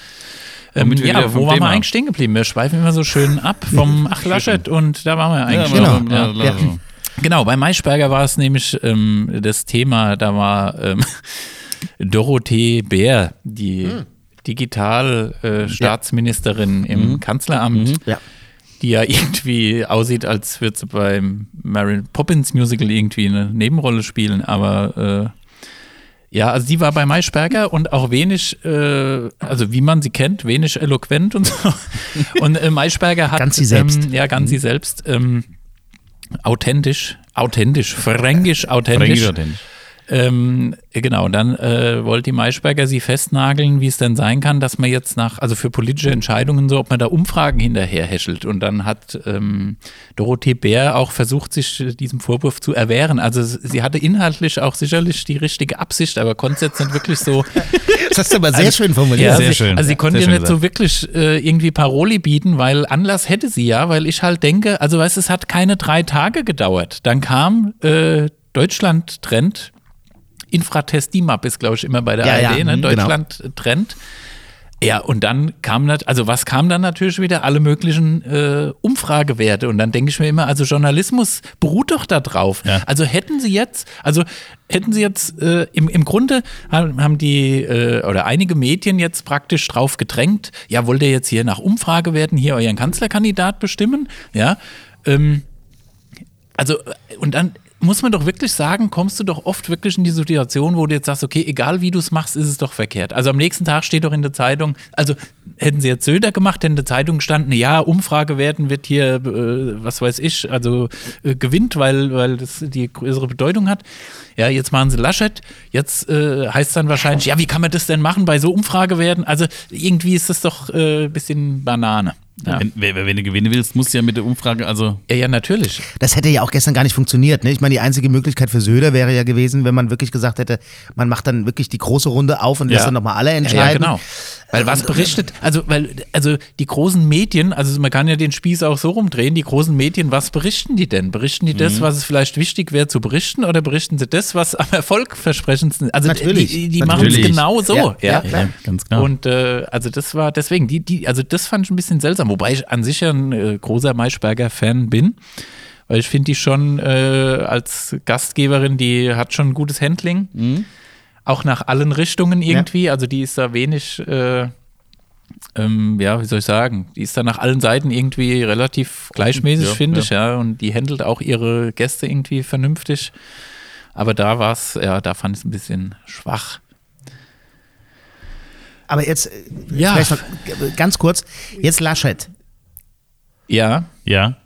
Ähm, wir ja, aber wo waren wir eigentlich stehen geblieben? Wir schweifen immer so schön ab vom Ach Laschet und da waren wir eigentlich. Genau. Ja, Ja. Genau, bei Maischberger war es nämlich ähm, das Thema, da war ähm, Dorothee Bär, die Digital-Staatsministerin im Kanzleramt, Ja. die ja irgendwie aussieht, als würde sie beim Mary Poppins Musical irgendwie eine Nebenrolle spielen, aber äh, ja, also sie war bei Maischberger und auch wenig, äh, also wie man sie kennt, wenig eloquent und so. Und äh, Maischberger hat Ganz sie selbst. Ähm, ja, ganz sie selbst. Ähm, authentisch, authentisch, fränkisch, authentisch. Fränkisch. Ähm, genau, und dann äh, wollte die Maischberger sie festnageln, wie es denn sein kann, dass man jetzt nach, also für politische Entscheidungen so, ob man da Umfragen hinterher häschelt. Und dann hat ähm, Dorothee Bär auch versucht, sich diesem Vorwurf zu erwehren. Also sie hatte inhaltlich auch sicherlich die richtige Absicht, aber konnte es jetzt nicht wirklich so Das hast du aber sehr schön formuliert. ja, sehr sie, schön. Also sie Ja, konnte sehr ja schön nicht so wirklich äh, irgendwie Paroli bieten, weil Anlass hätte sie ja, weil ich halt denke, also weißt du, es hat keine drei Tage gedauert. Dann kam äh, Deutschland Trend, Infratest DIMAP ist, glaube ich, immer bei der Ja, ARD, ja, ne? mhm, Deutschland Trend. Ja, und dann kam nat- also was kam dann natürlich wieder? Alle möglichen äh, Umfragewerte. Und dann denke ich mir immer, also Journalismus beruht doch da drauf. Ja. Also hätten sie jetzt, also hätten sie jetzt, äh, im, im Grunde haben haben die äh, oder einige Medien jetzt praktisch drauf gedrängt, ja, wollt ihr jetzt hier nach Umfragewerten hier euren Kanzlerkandidat bestimmen? Ja. Ähm, also, äh, und dann muss man doch wirklich sagen, kommst du doch oft wirklich in die Situation, wo du jetzt sagst, okay, egal wie du es machst, ist es doch verkehrt. Also am nächsten Tag steht doch in der Zeitung, also hätten sie jetzt Söder gemacht, hätte in der Zeitung gestanden, ja, Umfragewerten wird hier, äh, was weiß ich, also äh, gewinnt, weil, weil das die größere Bedeutung hat. Ja, jetzt machen sie Laschet, jetzt äh, heißt es dann wahrscheinlich, ja, wie kann man das denn machen bei so Umfragewerten? Also irgendwie ist das doch äh, ein bisschen Banane. Ja. Wenn, wenn wenn du gewinnen willst, musst du ja mit der Umfrage, also ja, ja, natürlich. Das hätte ja auch gestern gar nicht funktioniert. Ne? Ich meine, die einzige Möglichkeit für Söder wäre ja gewesen, wenn man wirklich gesagt hätte, man macht dann wirklich die große Runde auf und lässt Ja. dann nochmal alle Ja, entscheiden. ja, genau. Weil was berichtet, also weil, also die großen Medien, also man kann ja den Spieß auch so rumdrehen, die großen Medien, was berichten die denn? Berichten die Mhm. das, was es vielleicht wichtig wäre zu berichten, oder berichten sie das, was am erfolgversprechendsten ist? Also Natürlich. die, die machen es genau so, Ja, ja. ja, ganz klar. Und äh, also das war deswegen, die, die, also das fand ich ein bisschen seltsam, wobei ich an sich ja ein äh, großer Maischberger-Fan bin. Weil ich finde die schon äh, als Gastgeberin, die hat schon ein gutes Handling. Mhm. Auch nach allen Richtungen irgendwie. Also die ist da wenig, äh, ähm, ja, wie soll ich sagen, die ist da nach allen Seiten irgendwie relativ gleichmäßig, Ja, finde ja. ich, ja. Und die handelt auch ihre Gäste irgendwie vernünftig. Aber da war es, ja, da fand ich es ein bisschen schwach. Aber jetzt, äh, Ja. vielleicht noch ganz kurz, jetzt Laschet. Ja, ja.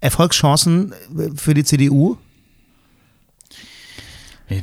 Erfolgschancen äh, für die CDU? Ey,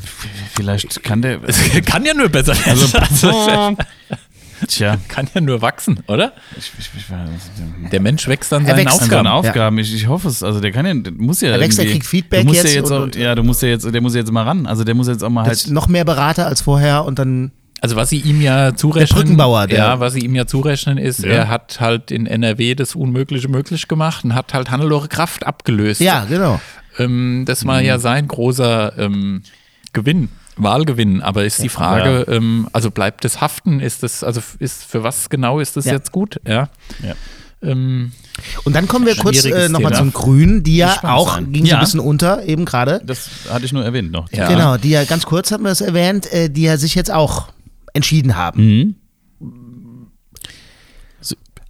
Vielleicht kann der. kann ja nur besser werden. Also, Tja, kann ja nur wachsen, oder? ich, ich, ich. Der Mensch wächst an Er seinen wächst an An seinen Aufgaben. Aufgaben, ich, ich hoffe es. Also der kann ja, der muss ja. Er wächst, er kriegt Feedback du musst jetzt Ja, jetzt und- auch, ja, du musst ja jetzt, der muss ja jetzt mal ran. Also der muss jetzt auch mal halt. noch mehr Berater als vorher und dann. Also was sie ihm ja zurechnen, Der Brückenbauer, der- ja, was sie ihm ja zurechnen ist, Ja. er hat halt in NRW das Unmögliche möglich gemacht und hat halt Hannelore Kraft abgelöst. Ja, genau. Ähm, das war Mhm. ja sein großer ähm, Gewinn, Wahlgewinn. Aber ist die Frage, ähm, also bleibt das Haften? Ist das, also ist für was genau ist das Ja. jetzt gut? Ja. Ja. Ähm, Und dann kommen wir kurz äh, nochmal zum Grünen, die ja auch, sein. ging so Ja. ein bisschen unter, eben gerade. Das hatte ich nur erwähnt noch. Ja. Genau, die ja ganz kurz hatten wir es erwähnt, äh, die ja sich jetzt auch entschieden haben. Mhm.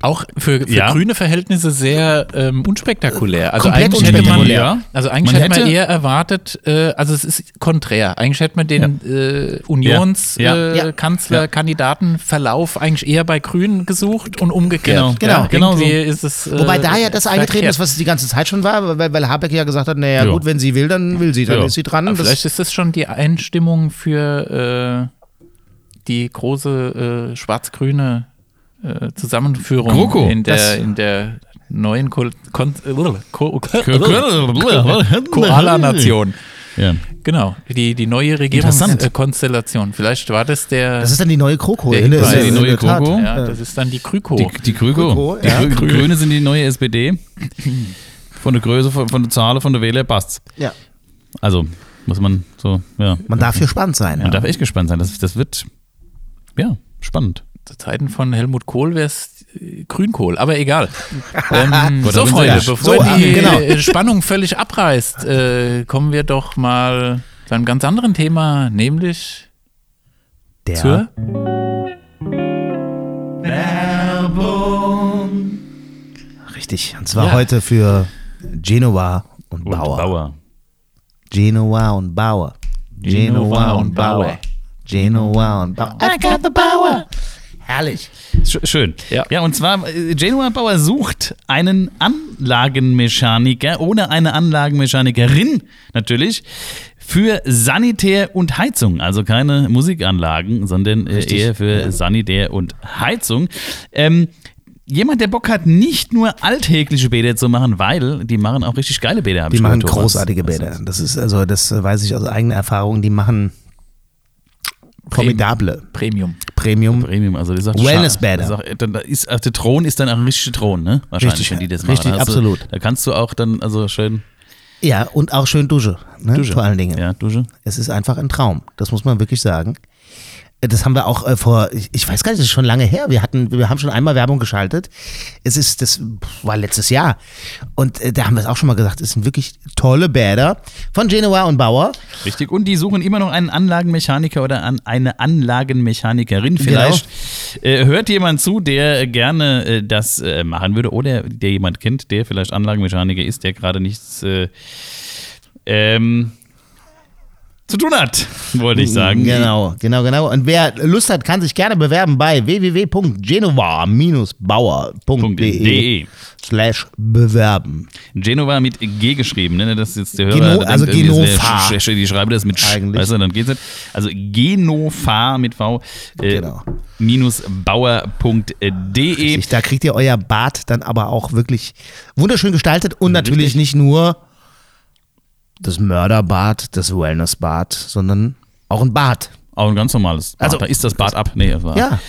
auch für, für Ja. grüne Verhältnisse sehr ähm, unspektakulär. Also Komplett eigentlich hätte man, unspektakulär. also eigentlich Man hätte man hätte- eher erwartet, äh, also es ist konträr. Eigentlich hätte man den äh, Ja. Unionskanzler, Ja. äh, eigentlich eher bei Grünen gesucht und umgekehrt. Genau. Genau. Ja, Genau so. ist es. Äh, Wobei da ja das eingetreten verkehrt. ist, was es die ganze Zeit schon war, weil, weil Habeck ja gesagt hat, naja Ja. gut, wenn sie will, dann will sie, dann Ja. ist sie dran. Vielleicht ist das schon die Einstimmung für äh, die große äh, schwarz-grüne äh, Zusammenführung GroKo. in der, Das- in der neuen Ko Kon Ko Koala-Nation. Ja. Genau, die, die neue. Regierungskonstellation. Vielleicht war das der. Das ist dann die neue Kroko. Der in der- Hinweis. in Die neue. Kroko? ja, das ist dann die Krüko. Die, die Krüko. Krüko, Die ja. Grü- Grüne sind die neue SPD. Von der Größe, von, von der Zahl, von der Wähler passt's. Ja. Also, muss man so, ja. Man darf gespannt sein. Man darf echt gespannt sein. Das, das wird, ja, spannend. Zu Zeiten von Helmut Kohl wäre es Grünkohl, aber egal. ähm, so, Freunde, bevor So, die genau. äh, Spannung völlig abreißt, äh, kommen wir doch mal zu einem ganz anderen Thema, nämlich Der zur Richtig. Und zwar Ja. heute für Genova und Und Bauer. Bauer. Genova und Bauer. Genova und Bauer. Und Bauer. I got the power. Herrlich. Sch- Schön. Ja. ja, und zwar, äh, Genua Bauer sucht einen Anlagenmechaniker oder eine Anlagenmechanikerin natürlich für Sanitär und Heizung. Also keine Musikanlagen, sondern äh, eher für Sanitär und Heizung. Ähm, jemand, der Bock hat, nicht nur alltägliche Bäder zu machen, weil die machen auch richtig geile Bäder. Die ich machen gehört, großartige Bäder. Das ist also, das äh, weiß ich aus eigener Erfahrung. Die machen formidable Premium. Premium. Premium, also das ist auch- dann- da ist, also der Thron ist dann auch ein richtiger Thron, ne? Wahrscheinlich, Richtig, wenn die das machen. richtig, Da hast du- absolut. Da kannst du auch dann, also schön Ja, und auch schön Dusche. Ne? Dusche. Vor allen Dingen. Ja, Dusche. Es ist einfach ein Traum. Das muss man wirklich sagen. Das haben wir auch äh, vor, ich, ich weiß gar nicht, das ist schon lange her. Wir hatten, wir haben schon einmal Werbung geschaltet. Es ist, das war letztes Jahr. Und äh, da haben wir es auch schon mal gesagt, es sind wirklich tolle Bäder von Genova und Bauer. Richtig. Und die suchen immer noch einen Anlagenmechaniker oder an eine Anlagenmechanikerin. Vielleicht äh, hört jemand zu, der gerne äh, das äh, machen würde oder der jemand kennt, der vielleicht Anlagenmechaniker ist, der gerade nichts äh, ähm, zu tun hat, wollte ich sagen. Genau, genau, genau. Und wer Lust hat, kann sich gerne bewerben bei www.genova-bauer.de .de. slash bewerben. Genova mit G geschrieben, ne? Das ist jetzt der Hörer. Geno- der also denkt Genova. sch- Die schreiben das mit Sch, Eigentlich. weißt du, dann geht's nicht. Also Genova mit V äh, Genau. minus bauer.de. Da kriegt ihr euer Bad dann aber auch wirklich wunderschön gestaltet und natürlich nicht nur das Mörderbad, das Wellnessbad, sondern auch ein Bad. Auch ein ganz normales Bad. Also- da ist das Bad ab. Nee, das war. Ja,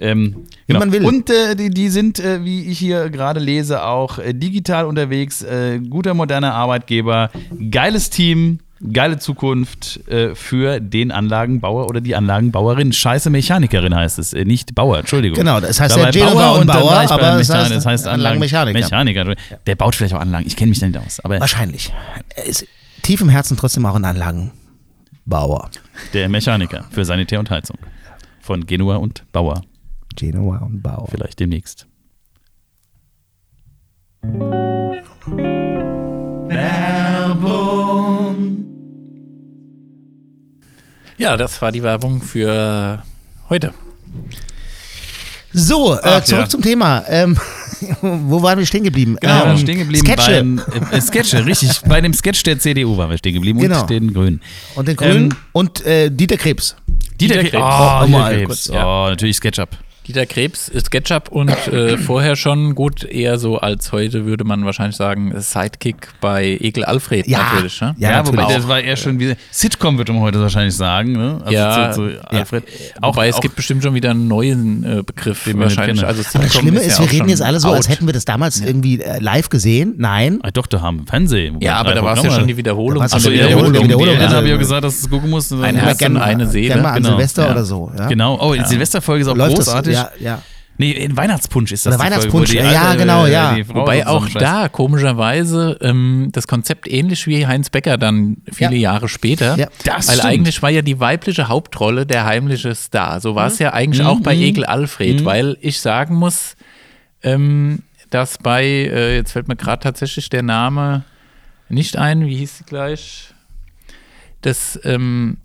Ähm, Wie man will. Und äh, die, die sind, äh, wie ich hier gerade lese, auch äh, digital unterwegs. Äh, guter, moderner Arbeitgeber. Geiles Team. Geile Zukunft äh, für den Anlagenbauer oder die Anlagenbauerin. Scheiße Mechanikerin heißt es, äh, nicht Bauer, Entschuldigung. Genau, das heißt Da ja Genova und Bauer, aber es Mechan- heißt das heißt Anlagenmechaniker. Mechaniker. Der baut vielleicht auch Anlagen. Ich kenne mich da nicht aus. Aber wahrscheinlich. Ist tief im Herzen trotzdem auch ein Anlagenbauer. der Mechaniker für Sanitär und Heizung. Von Genua und Bauer. Genova und Bauer. Vielleicht demnächst. Ja, das war die Werbung für heute. So, äh, Ach, zurück ja. zum Thema. Ähm, wo waren wir stehen geblieben? Genau, ähm, stehen geblieben Sketche. beim äh, Sketche, richtig. Bei dem Sketch der CDU waren wir stehen geblieben Genau. und den Grünen. und den Grünen Ähm, und äh, Dieter Krebs. Dieter, Krebs. Oh, Oh, Dieter mal Krebs. kurz, ja. Oh, natürlich SketchUp. Dieter Krebs, äh, SketchUp und äh, vorher schon gut, eher so als heute würde man wahrscheinlich sagen, Sidekick bei Ekel Alfred Ja. natürlich. Ne? Ja, wobei natürlich. das war eher schon wie Sitcom, würde man heute wahrscheinlich sagen. Ne? Also Ja, so, so Alfred. Auch, Wobei es auch, gibt bestimmt schon wieder einen neuen äh, Begriff Den wir nicht wahrscheinlich. kennen. Also Aber das Schlimme ist, ja wir reden jetzt alle so, als out. hätten wir das damals irgendwie äh, live gesehen. Nein. Ah, doch, da haben Fernsehen. Ja, aber da war es ja schon die Wiederholung. Ja schon die Wiederholung, Wiederholung. Wiederholung. Also habe ich ja Also, gesagt, dass du es gucken musst. Ein Herz Gerne und eine Seele. Genau. Silvester Ja. oder so. Ja. Genau. Oh, die Silvesterfolge ist auch Läuft großartig. Ja, ja. Nee, in Weihnachtspunsch ist das. Oder Folge, Weihnachtspunsch, die ja, alte, genau, äh, ja. Wobei auch da komischerweise ähm, das Konzept ähnlich wie Heinz Becker dann viele Ja. Jahre später. Ja. Das weil stimmt. eigentlich war ja die weibliche Hauptrolle der heimliche Star. So war Mhm. es ja eigentlich auch bei Ekel Alfred, weil ich sagen muss, ähm, dass bei, äh, jetzt fällt mir gerade tatsächlich der Name nicht ein, wie hieß sie gleich? Das, ähm,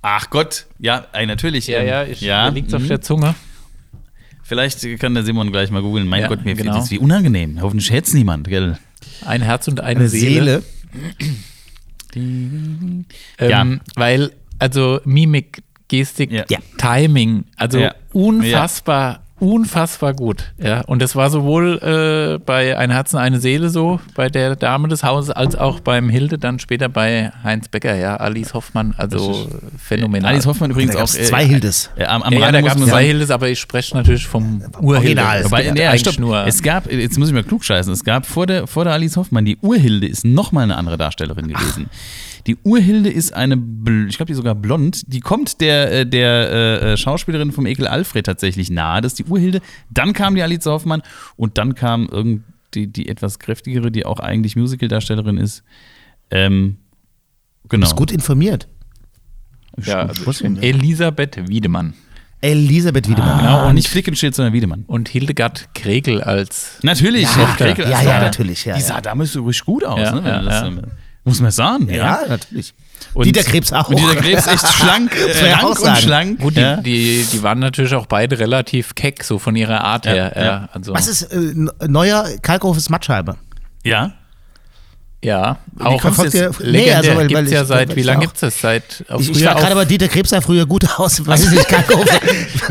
Ach Gott, ja, natürlich. ja, ähm, ja, ich, ja, mir liegt's auf mhm. der Zunge. Vielleicht kann der Simon gleich mal googeln. Mein Ja, Gott, mir genau. genau. das wie unangenehm. Hoffentlich schätzt niemand, gell? Ein Herz und eine, Eine Seele. Seele. Ähm, Ja. Weil, also Mimik, Gestik, Ja. Timing, also Ja. unfassbar unfassbar gut. Ja, und das war sowohl äh, bei Ein Herzen, eine Seele so, bei der Dame des Hauses, als auch beim Hilde, dann später bei Heinz Becker, ja, Alice Hoffmann, also phänomenal. Alice Hoffmann übrigens Da auch. gab's zwei Hildes. Äh, am, am ja, ja, da gab es zwei Hildes, aber ich spreche natürlich vom Urhilde. Wobei, stopp. nur es gab, jetzt muss ich mal klug scheißen, es gab vor der, vor der Alice Hoffmann, die Urhilde ist nochmal eine andere Darstellerin gewesen. Die Urhilde ist eine, bl- ich glaube, die ist sogar blond, die kommt der, äh, der äh, Schauspielerin vom Ekel Alfred tatsächlich nahe, das ist die Urhilde. Dann kam die Alice Hoffmann und dann kam irgendwie die etwas kräftigere, die auch eigentlich Musical-Darstellerin ist. Ähm, genau. Ist gut informiert. ja, also Elisabeth Wiedemann Elisabeth Wiedemann. Genau, und nicht Flickenschild, sondern Wiedemann. und Hildegard Kregel als Natürlich, Ja, Frau Krekel, ja, ja, natürlich, ja, die ja. sah damals so richtig gut aus, Ja, ne? wenn ja, du das, ja. Muss man sagen, ja. Ja, natürlich. Und Dieter Krebs auch. Und Dieter Krebs echt schlank, äh, ja rank auch und schlank. Gut, die, ja. die, die waren natürlich auch beide relativ keck, so von ihrer Art Ja, her. Ja, ja. Also, Was ist äh, neuer Kalkhofes Mattscheibe? ja. ja, auch verfolgt ihr- Nee, legendär. also, weil- gibt's weil ja ich- seit, wie lange gibt es das? Seit Ich, ich war gerade bei Dieter Krebs sah früher gut aus. Weiß ich nicht, Kalkhofe.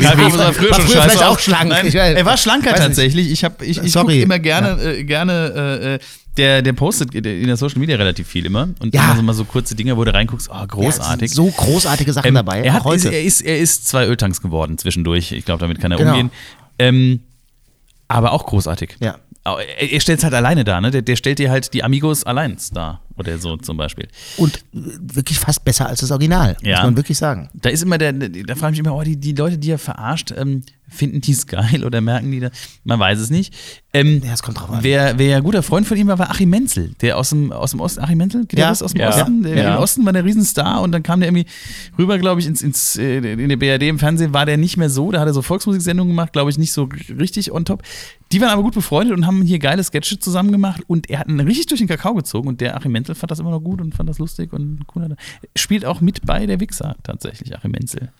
Kalkofe sah früher war schon früher vielleicht auch schlank. Nein, er war schlanker weiß nicht. tatsächlich. Ich, hab- ich, ich Sorry. gucke immer gerne, äh, gerne äh, äh, der, der postet in der Social Media relativ viel immer. Und Ja. immer so mal so kurze Dinge, wo du reinguckst, oh, Ja, großartig. sind so großartige Sachen Ähm, dabei. Er, hat, heute. ist, er, ist, er ist zwei Öltanks geworden zwischendurch. Ich glaube, damit kann er Genau. umgehen. Ähm, aber auch großartig. Ja. Er, er stellt es halt alleine da, ne? Der, der stellt dir halt die Amigos allein da. Oder so zum Beispiel. Und wirklich fast besser als das Original, Ja. muss man wirklich sagen. Da ist immer der, da frage ich mich immer, oh, die, die Leute, die er verarscht, ähm, finden die es geil oder merken die da? Man weiß es nicht. Ähm, Ja, es kommt drauf an. Wer, wer ein guter Freund von ihm war, war Achim Menzel, der aus dem, aus dem Osten, Achim Menzel, Ja. aus dem Ja. Osten? Der, Ja. Im Osten war der Riesenstar und dann kam der irgendwie rüber, glaube ich, ins, ins, äh, in der BRD im Fernsehen war der nicht mehr so, da hat er so Volksmusiksendungen gemacht, glaube ich, nicht so richtig on top. Die waren aber gut befreundet und haben hier geile Sketche zusammen gemacht und er hat ihn richtig durch den Kakao gezogen und der Achim Menzel fand das immer noch gut und fand das lustig und cool. Spielt auch mit bei der Wichser tatsächlich, Achim Menzel.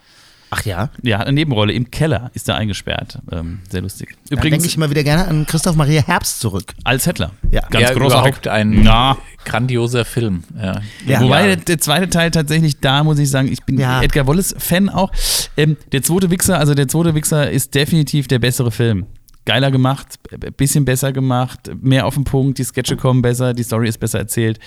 Ach ja, Ja, hat eine Nebenrolle. Im Keller ist er eingesperrt. Ähm, sehr lustig. da Übrigens, denke ich immer wieder gerne an Christoph Maria Herbst zurück. als Hettler. Ja. Ganz ja, großartig. überhaupt ein Na. grandioser Film. Ja. Ja. Wobei Ja. der, der zweite Teil tatsächlich, da muss ich sagen, ich bin Ja. Edgar Wallace-Fan auch. Ähm, der zweite Wichser, also der zweite Wichser ist definitiv der bessere Film. Geiler gemacht, bisschen besser gemacht, mehr auf den Punkt, die Sketche kommen besser, die Story ist besser erzählt.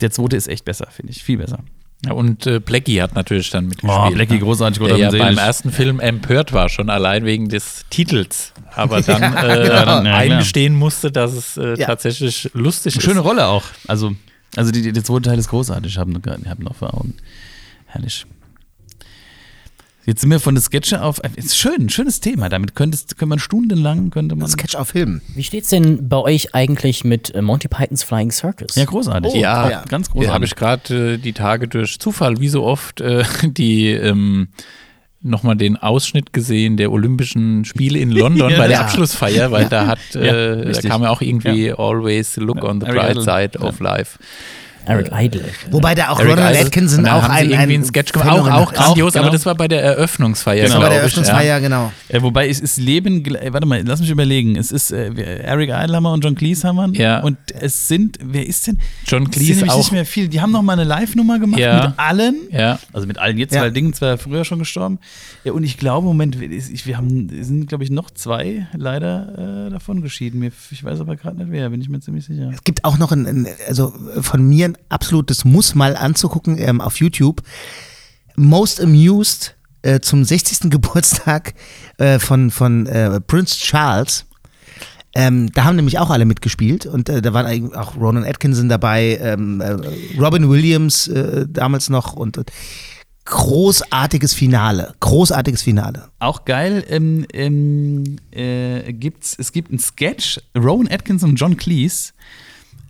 Der zweite ist echt besser, finde ich. Viel besser. Ja, und äh, Blackie hat natürlich dann mitgespielt. Oh, Blackie, ne? großartig, Der Gott ja beim ersten Film empört war, schon allein wegen des Titels. Aber dann äh. Ja, klar. eingestehen musste, dass es äh, Ja. tatsächlich lustig ist. Schöne Rolle auch. Also, also die, die, der zweite Teil ist großartig. Ich habe hab noch vor Augen. Herrlich. Jetzt sind wir von der Sketche auf. Ist schön, ein schönes Thema. Damit könntest, könnte man stundenlang könnte man. Sketch auf Film. Wie steht's denn bei euch eigentlich mit äh, Monty Pythons Flying Circus? Ja, großartig. Ja, ja. ganz Ja, großartig. habe ich gerade äh, die Tage durch Zufall, wie so oft, äh, die ähm, nochmal den Ausschnitt gesehen der Olympischen Spiele in London Ja. bei der Ja. Weil da hat, Ja, äh, da kam ja auch irgendwie Always Look on the Bright. Side Ja. of Life. Eric Idle. Wobei da auch Eric Ronald Idle. Atkinson auch haben ein, irgendwie ein einen Sketch gemacht. Auch, auch grandios, genau. aber das war bei der Eröffnungsfeier. Genau. Das war bei der Eröffnungsfeier, genau. Äh, wobei es ist Leben, äh, warte mal, lass mich überlegen. Es ist äh, Eric Idlehammer und John Cleese haben wir. Ja. Und es sind, wer ist denn? John Es sind Cleese nämlich auch. nicht mehr viel. Die haben noch mal eine Live-Nummer gemacht Ja. mit allen. Ja. Also mit allen jetzt, Ja. weil Dingen zwar früher schon gestorben. Ja, und ich glaube, Moment, ich, wir haben, es sind, glaube ich, noch zwei leider äh, davon geschieden. Mir, ich weiß aber gerade nicht wer, bin ich mir ziemlich sicher. Es gibt auch noch ein, ein also von mir ein absolutes Muss mal anzugucken ähm, auf YouTube. Most Amused äh, zum 60. Geburtstag äh, von, von äh, Prince Charles. Ähm, da haben nämlich auch alle mitgespielt und äh, da waren auch Ronan Atkinson dabei, ähm, äh, Robin Williams äh, damals noch und, und großartiges Finale, großartiges Finale. Auch geil, ähm, ähm, äh, gibt's, es gibt einen Sketch, Rowan Atkinson und John Cleese,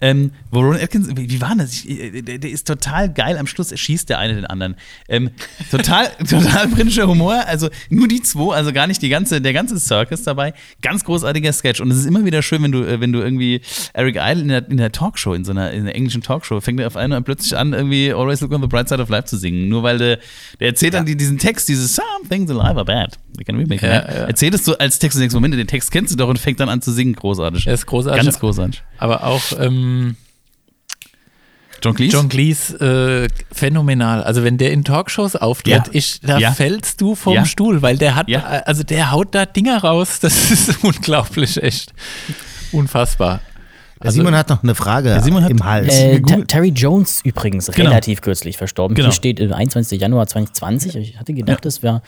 ähm, wo Rowan Atkinson, wie, wie war das? Ich, äh, der, der ist total geil, am Schluss erschießt der eine den anderen. Ähm, total, total britischer Humor, also nur die zwei, also gar nicht die ganze, der ganze Circus dabei. Ganz großartiger Sketch und es ist immer wieder schön, wenn du, äh, wenn du irgendwie Eric Idle in der, in der Talkshow, in so einer, in einer englischen Talkshow, fängt er auf einmal plötzlich an, irgendwie Always Look on the Bright Side of Life zu singen, nur weil der, der erzählt dann die, diesen Text, dieses Some things alive are bad. We can remake Ja, ja. Erzählt es so als Text und denkst, Moment, den Text kennst du doch und fängt dann an zu singen, großartig. Er ist großartig. Ganz großartig. Aber auch, ähm, John Cleese? John Cleese, äh, phänomenal. Also wenn der in Talkshows auftritt, Ja. ich, da Ja. fällst du vom Ja. Stuhl, weil der hat, Ja. äh, also der haut da Dinger raus. Das ist unglaublich, echt. Unfassbar. Der Simon hat noch eine Frage Simon hat- im Hals. Äh, Terry Jones übrigens, Genau. relativ kürzlich verstorben. Genau. Hier steht äh, 21. Januar 2020. Ich hatte gedacht, das wäre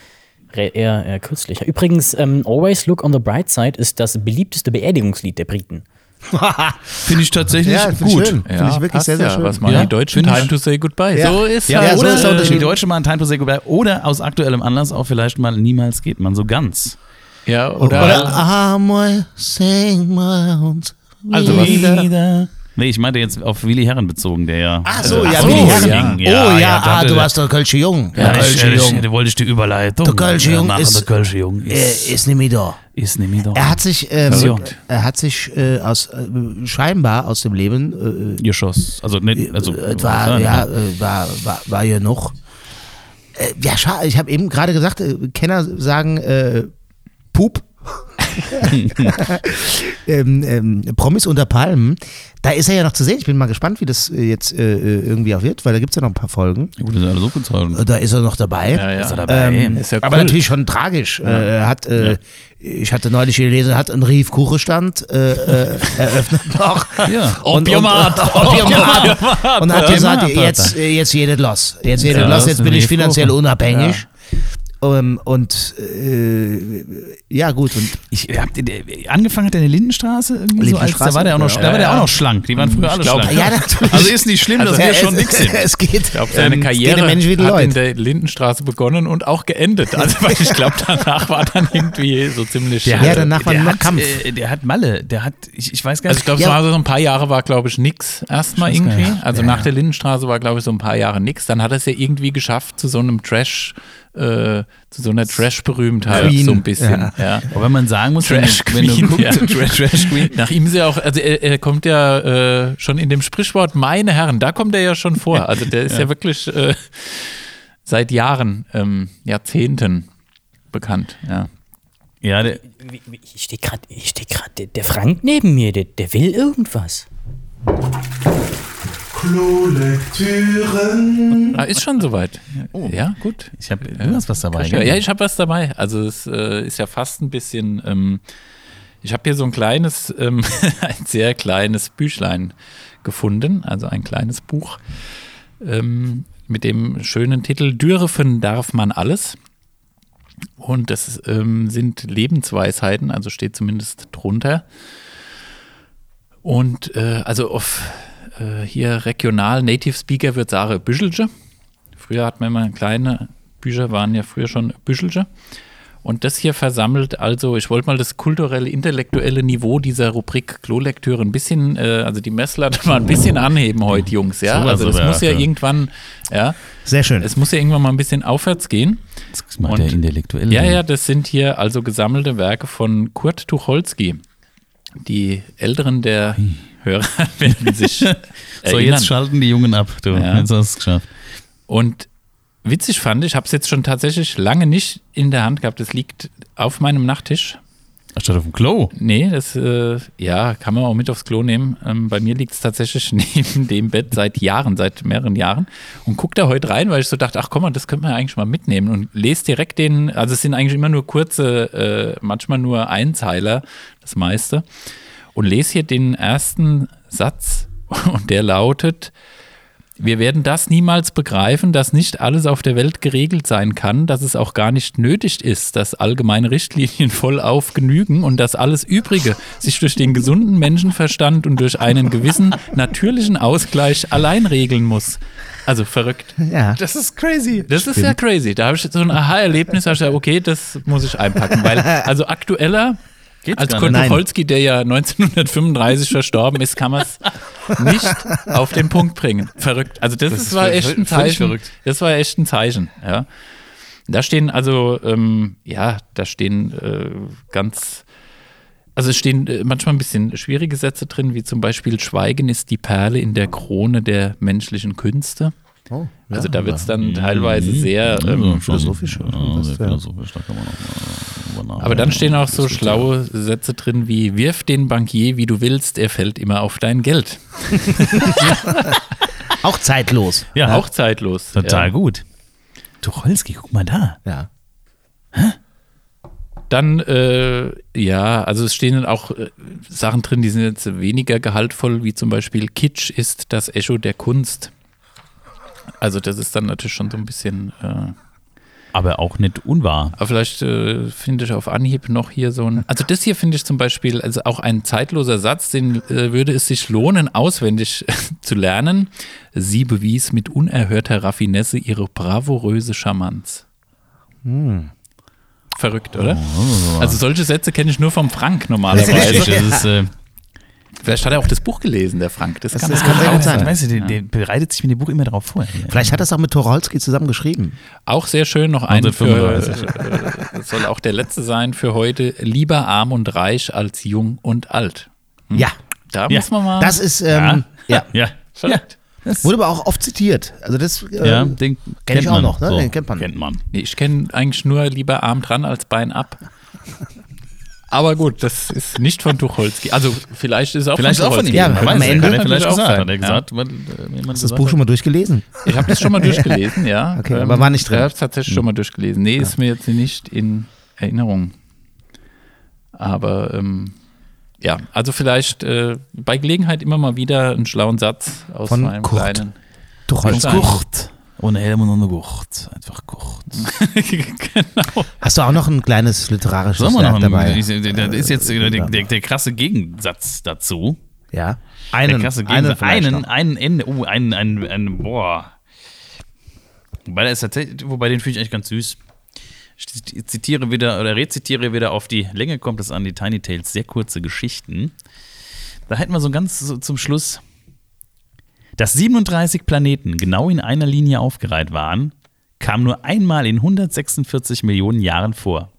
re- eher, eher kürzlich. Übrigens, ähm, Always Look on the Bright Side ist das beliebteste Beerdigungslied der Briten. Finde ich tatsächlich ja, finde ich gut. schön. Finde ich wirklich sehr, sehr ja. schön. Was machen Ja, die Deutschen? find Time to say goodbye. Ja. So ist Ja, halt, oder so ist äh, Unterschied. die Deutsche machen Time to Say Goodbye oder aus aktuellem Anlass auch vielleicht mal Niemals geht man so ganz. Ja, oder, Oder Amor, sing my Also was- Wieder. Nee, ich meinte jetzt auf Willi Herren bezogen, der ja. Ach so, ja, so, wie die Herren. ja. Oh ja, ja, da ah, du warst der Kölsche Jung. Ja, der ich, Kölsche ich, Jung. da wollte ich die Überleitung. Der Kölsche äh, Jung ist- Der Kölsche Jung Er ist, ist nicht mehr da. ist nämlich doch Er hat sich, ähm, er hat sich äh, aus, äh, scheinbar aus dem Leben, äh, Geschoss. Also, nicht, also äh, war, ja, äh, war, war, war ja noch. Äh, ja, schade, ich habe eben gerade gesagt, äh, Kenner sagen äh, Pup. ähm, ähm, Promis unter Palmen. Da ist er ja noch zu sehen. Ich bin mal gespannt, wie das äh, jetzt äh, äh, irgendwie auch wird, weil da gibt es ja noch ein paar Folgen. Gut, das ist alles aufgezogen. Äh, Da ist er noch dabei. ja, ja. Ist er dabei? Ähm, Ist ja aber cool. natürlich schon tragisch. Äh, er hat, äh, Ich hatte neulich gelesen, hat einen Rief Kuchenstand äh, äh, eröffnet noch. Ja. Und, Opiumat. Und, und, Opiumat. und hat gesagt, jetzt, jetzt geht es los. Jetzt geht es Ja, los, jetzt bin ich finanziell unabhängig. Ähm, und äh, ja, gut. Und Ich hab, der, angefangen hat er in der Lindenstraße irgendwie so als, da war der auch noch, Ja, da war der ja. auch noch schlank. Die waren früher alle glaub- schlank. ja, natürlich. Also ist nicht schlimm, dass Ja, wir schon es, nix sind. es geht. Ich glaube, seine ähm, Karriere hat in Leuten. der Lindenstraße begonnen und auch geendet. Also, weil ich glaube, danach war dann irgendwie so ziemlich. Der äh, Ja, danach war der noch hat, Kampf. Äh, der hat Malle, der hat, ich, ich weiß gar Also nicht. ich glaube, Ja. es war so ein paar Jahre war, glaube ich, nix erstmal irgendwie. Also nach der Lindenstraße war, glaube ich, so ein paar Jahre nix. Dann hat er es ja irgendwie geschafft zu so einem Trash, äh, zu so einer Trash-Berühmtheit Queen. so ein bisschen. Ja. aber wenn man sagen muss, wenn, Trash du- wenn du Queen, guckst, ja. Trash, Trash Queen. Nach ihm ist ja auch, also er, er kommt ja äh, schon in dem Sprichwort meine Herren, da kommt er ja schon vor. Also der ist ja, wirklich äh, seit Jahren, ähm, Jahrzehnten bekannt. Ja. Ja, der, Ich stehe gerade, ich stehe gerade, der, der Frank neben mir, der, der will irgendwas. Klolektüren. Ah, ist schon soweit. Ja, gut. ich habe, du hast was dabei. Ja, ja ich habe was dabei. Also es äh, ist ja fast ein bisschen. Ähm, ich habe hier so ein kleines, ähm, ein sehr kleines Büchlein gefunden, also ein kleines Buch ähm, mit dem schönen Titel Dürfen darf man alles. Und das ähm, sind Lebensweisheiten, also steht zumindest drunter. Und äh, also auf äh, hier regional Native Speaker wird sagen Büschelche. Früher hat man immer kleine Bücher, waren ja früher schon Büschelche. Und das hier versammelt also, ich wollte mal das kulturelle, intellektuelle Niveau dieser Rubrik Klolektüre ein bisschen, äh, also die Messlatte mal ein bisschen anheben heute, Jungs, ja. Sowas Also das muss ja ja. irgendwann, ja, Sehr schön. es muss ja irgendwann mal ein bisschen aufwärts gehen. Das macht Und- der Intellektuelle. Ja, ja, das sind hier also gesammelte Werke von Kurt Tucholsky. Die Älteren der Hörer werden sich So, erinnern. jetzt schalten die Jungen ab. Du, Ja. jetzt hast du es geschafft. Und witzig fand ich, habe es jetzt schon tatsächlich lange nicht in der Hand gehabt. Es liegt auf meinem Nachttisch. Statt auf dem Klo. Nee, das äh, ja, kann man auch mit aufs Klo nehmen. Ähm, bei mir liegt es tatsächlich neben dem Bett seit Jahren, seit mehreren Jahren. Und guck da heute rein, weil ich so dachte, ach komm mal, das könnte man ja eigentlich mal mitnehmen. Und lese direkt den, also es sind eigentlich immer nur kurze, äh, manchmal nur Einzeiler, das meiste. Und lese hier den ersten Satz und der lautet, wir werden das niemals begreifen, dass nicht alles auf der Welt geregelt sein kann, dass es auch gar nicht nötig ist, dass allgemeine Richtlinien vollauf genügen und dass alles Übrige sich durch den gesunden Menschenverstand und durch einen gewissen natürlichen Ausgleich allein regeln muss. Also verrückt. Ja. Das ist crazy. Das ist ja crazy. Da habe ich so ein Aha-Erlebnis, da hab ich gesagt, okay, das muss ich einpacken, weil also aktueller Geht's als Kurt. Tucholsky, der ja 1935 verstorben ist, kann man es nicht auf den Punkt bringen. Verrückt. Also das, Das ist, war echt ein Zeichen. verrückt. Das war echt ein Zeichen. Ja. Da stehen also, ähm, ja, da stehen äh, ganz, also es stehen äh, manchmal ein bisschen schwierige Sätze drin, wie zum Beispiel Schweigen ist die Perle in der Krone der menschlichen Künste. Oh, ja. Also da wird es dann teilweise sehr ähm, philosophisch, Ja, sehr philosophisch, da kann man auch mal nachdenken. Aber dann stehen auch so schlaue Sätze drin wie: Wirf den Bankier, wie du willst, er fällt immer auf dein Geld. Auch zeitlos. Ja, Auch zeitlos. total ja. gut. Tucholsky, guck mal da. Ja. Dann, äh, ja, also es stehen dann auch äh, Sachen drin, die sind jetzt weniger gehaltvoll, wie zum Beispiel Kitsch ist das Echo der Kunst. Also das ist dann natürlich schon so ein bisschen, äh, Aber auch nicht unwahr. aber vielleicht äh, finde ich auf Anhieb noch hier so ein, also das hier finde ich zum Beispiel, also auch ein zeitloser Satz, den äh, würde es sich lohnen, auswendig zu lernen. Sie bewies mit unerhörter Raffinesse ihre bravouröse Charmanz. Verrückt, oder? Also solche Sätze kenne ich nur vom Frank normalerweise. Das ist, äh, Vielleicht hat er auch das Buch gelesen, der Frank. Das, kann, das kann sehr gut sein. sein. Weißt du, der, der bereitet sich mit dem Buch immer darauf vor. Vielleicht hat er es auch mit Torolski zusammen geschrieben. Auch sehr schön, noch einen für, 1935. äh, soll auch der letzte sein für heute. Lieber arm und reich als jung und alt. Ja. Da Ja, muss man mal. Das ist, ähm, ja. Ja. Verrückt. Wurde aber auch oft zitiert. Also das ähm, Ja, den kenn kennt ich auch man. noch, ne? So, Den kennt man. Kennt man. Nee, ich kenne eigentlich nur lieber arm dran als Bein ab. Aber gut, das ist nicht von Tucholsky. Also vielleicht ist es auch Vielleicht von auch von Tucholsky. ihm. Ja, am Ende- Kann er vielleicht auch gesagt. sein, Hat er ja. gesagt, Hast du das gesagt Buch hat. schon mal durchgelesen? Ich habe das schon mal durchgelesen, ja. Okay, aber war nicht drin. Ich habe es tatsächlich schon mal durchgelesen. Nee, ist mir jetzt nicht in Erinnerung. Aber ähm, ja, also vielleicht äh, bei Gelegenheit immer mal wieder einen schlauen Satz aus Von meinem Kurt. kleinen. Tucholsky. Stein. Ohne Helm und ohne Gurt. Einfach Gurt. genau. Hast du auch noch ein kleines literarisches Sollen wir noch dabei? einen, das ist jetzt der, der, der krasse Gegensatz dazu. ja. Der Einen, krasse einen, Gegensatz. Einen, noch. einen, Ende, oh, einen, einen, einen, boah. Wobei, der ist tatsächlich, wobei den finde ich eigentlich ganz süß. Ich zitiere wieder oder rezitiere wieder auf die Länge kommt es an die Tiny Tales sehr kurze Geschichten. Da hätten wir so ganz so zum Schluss, dass 37 Planeten genau in einer Linie aufgereiht waren, kam nur einmal in 146 Millionen Jahren vor.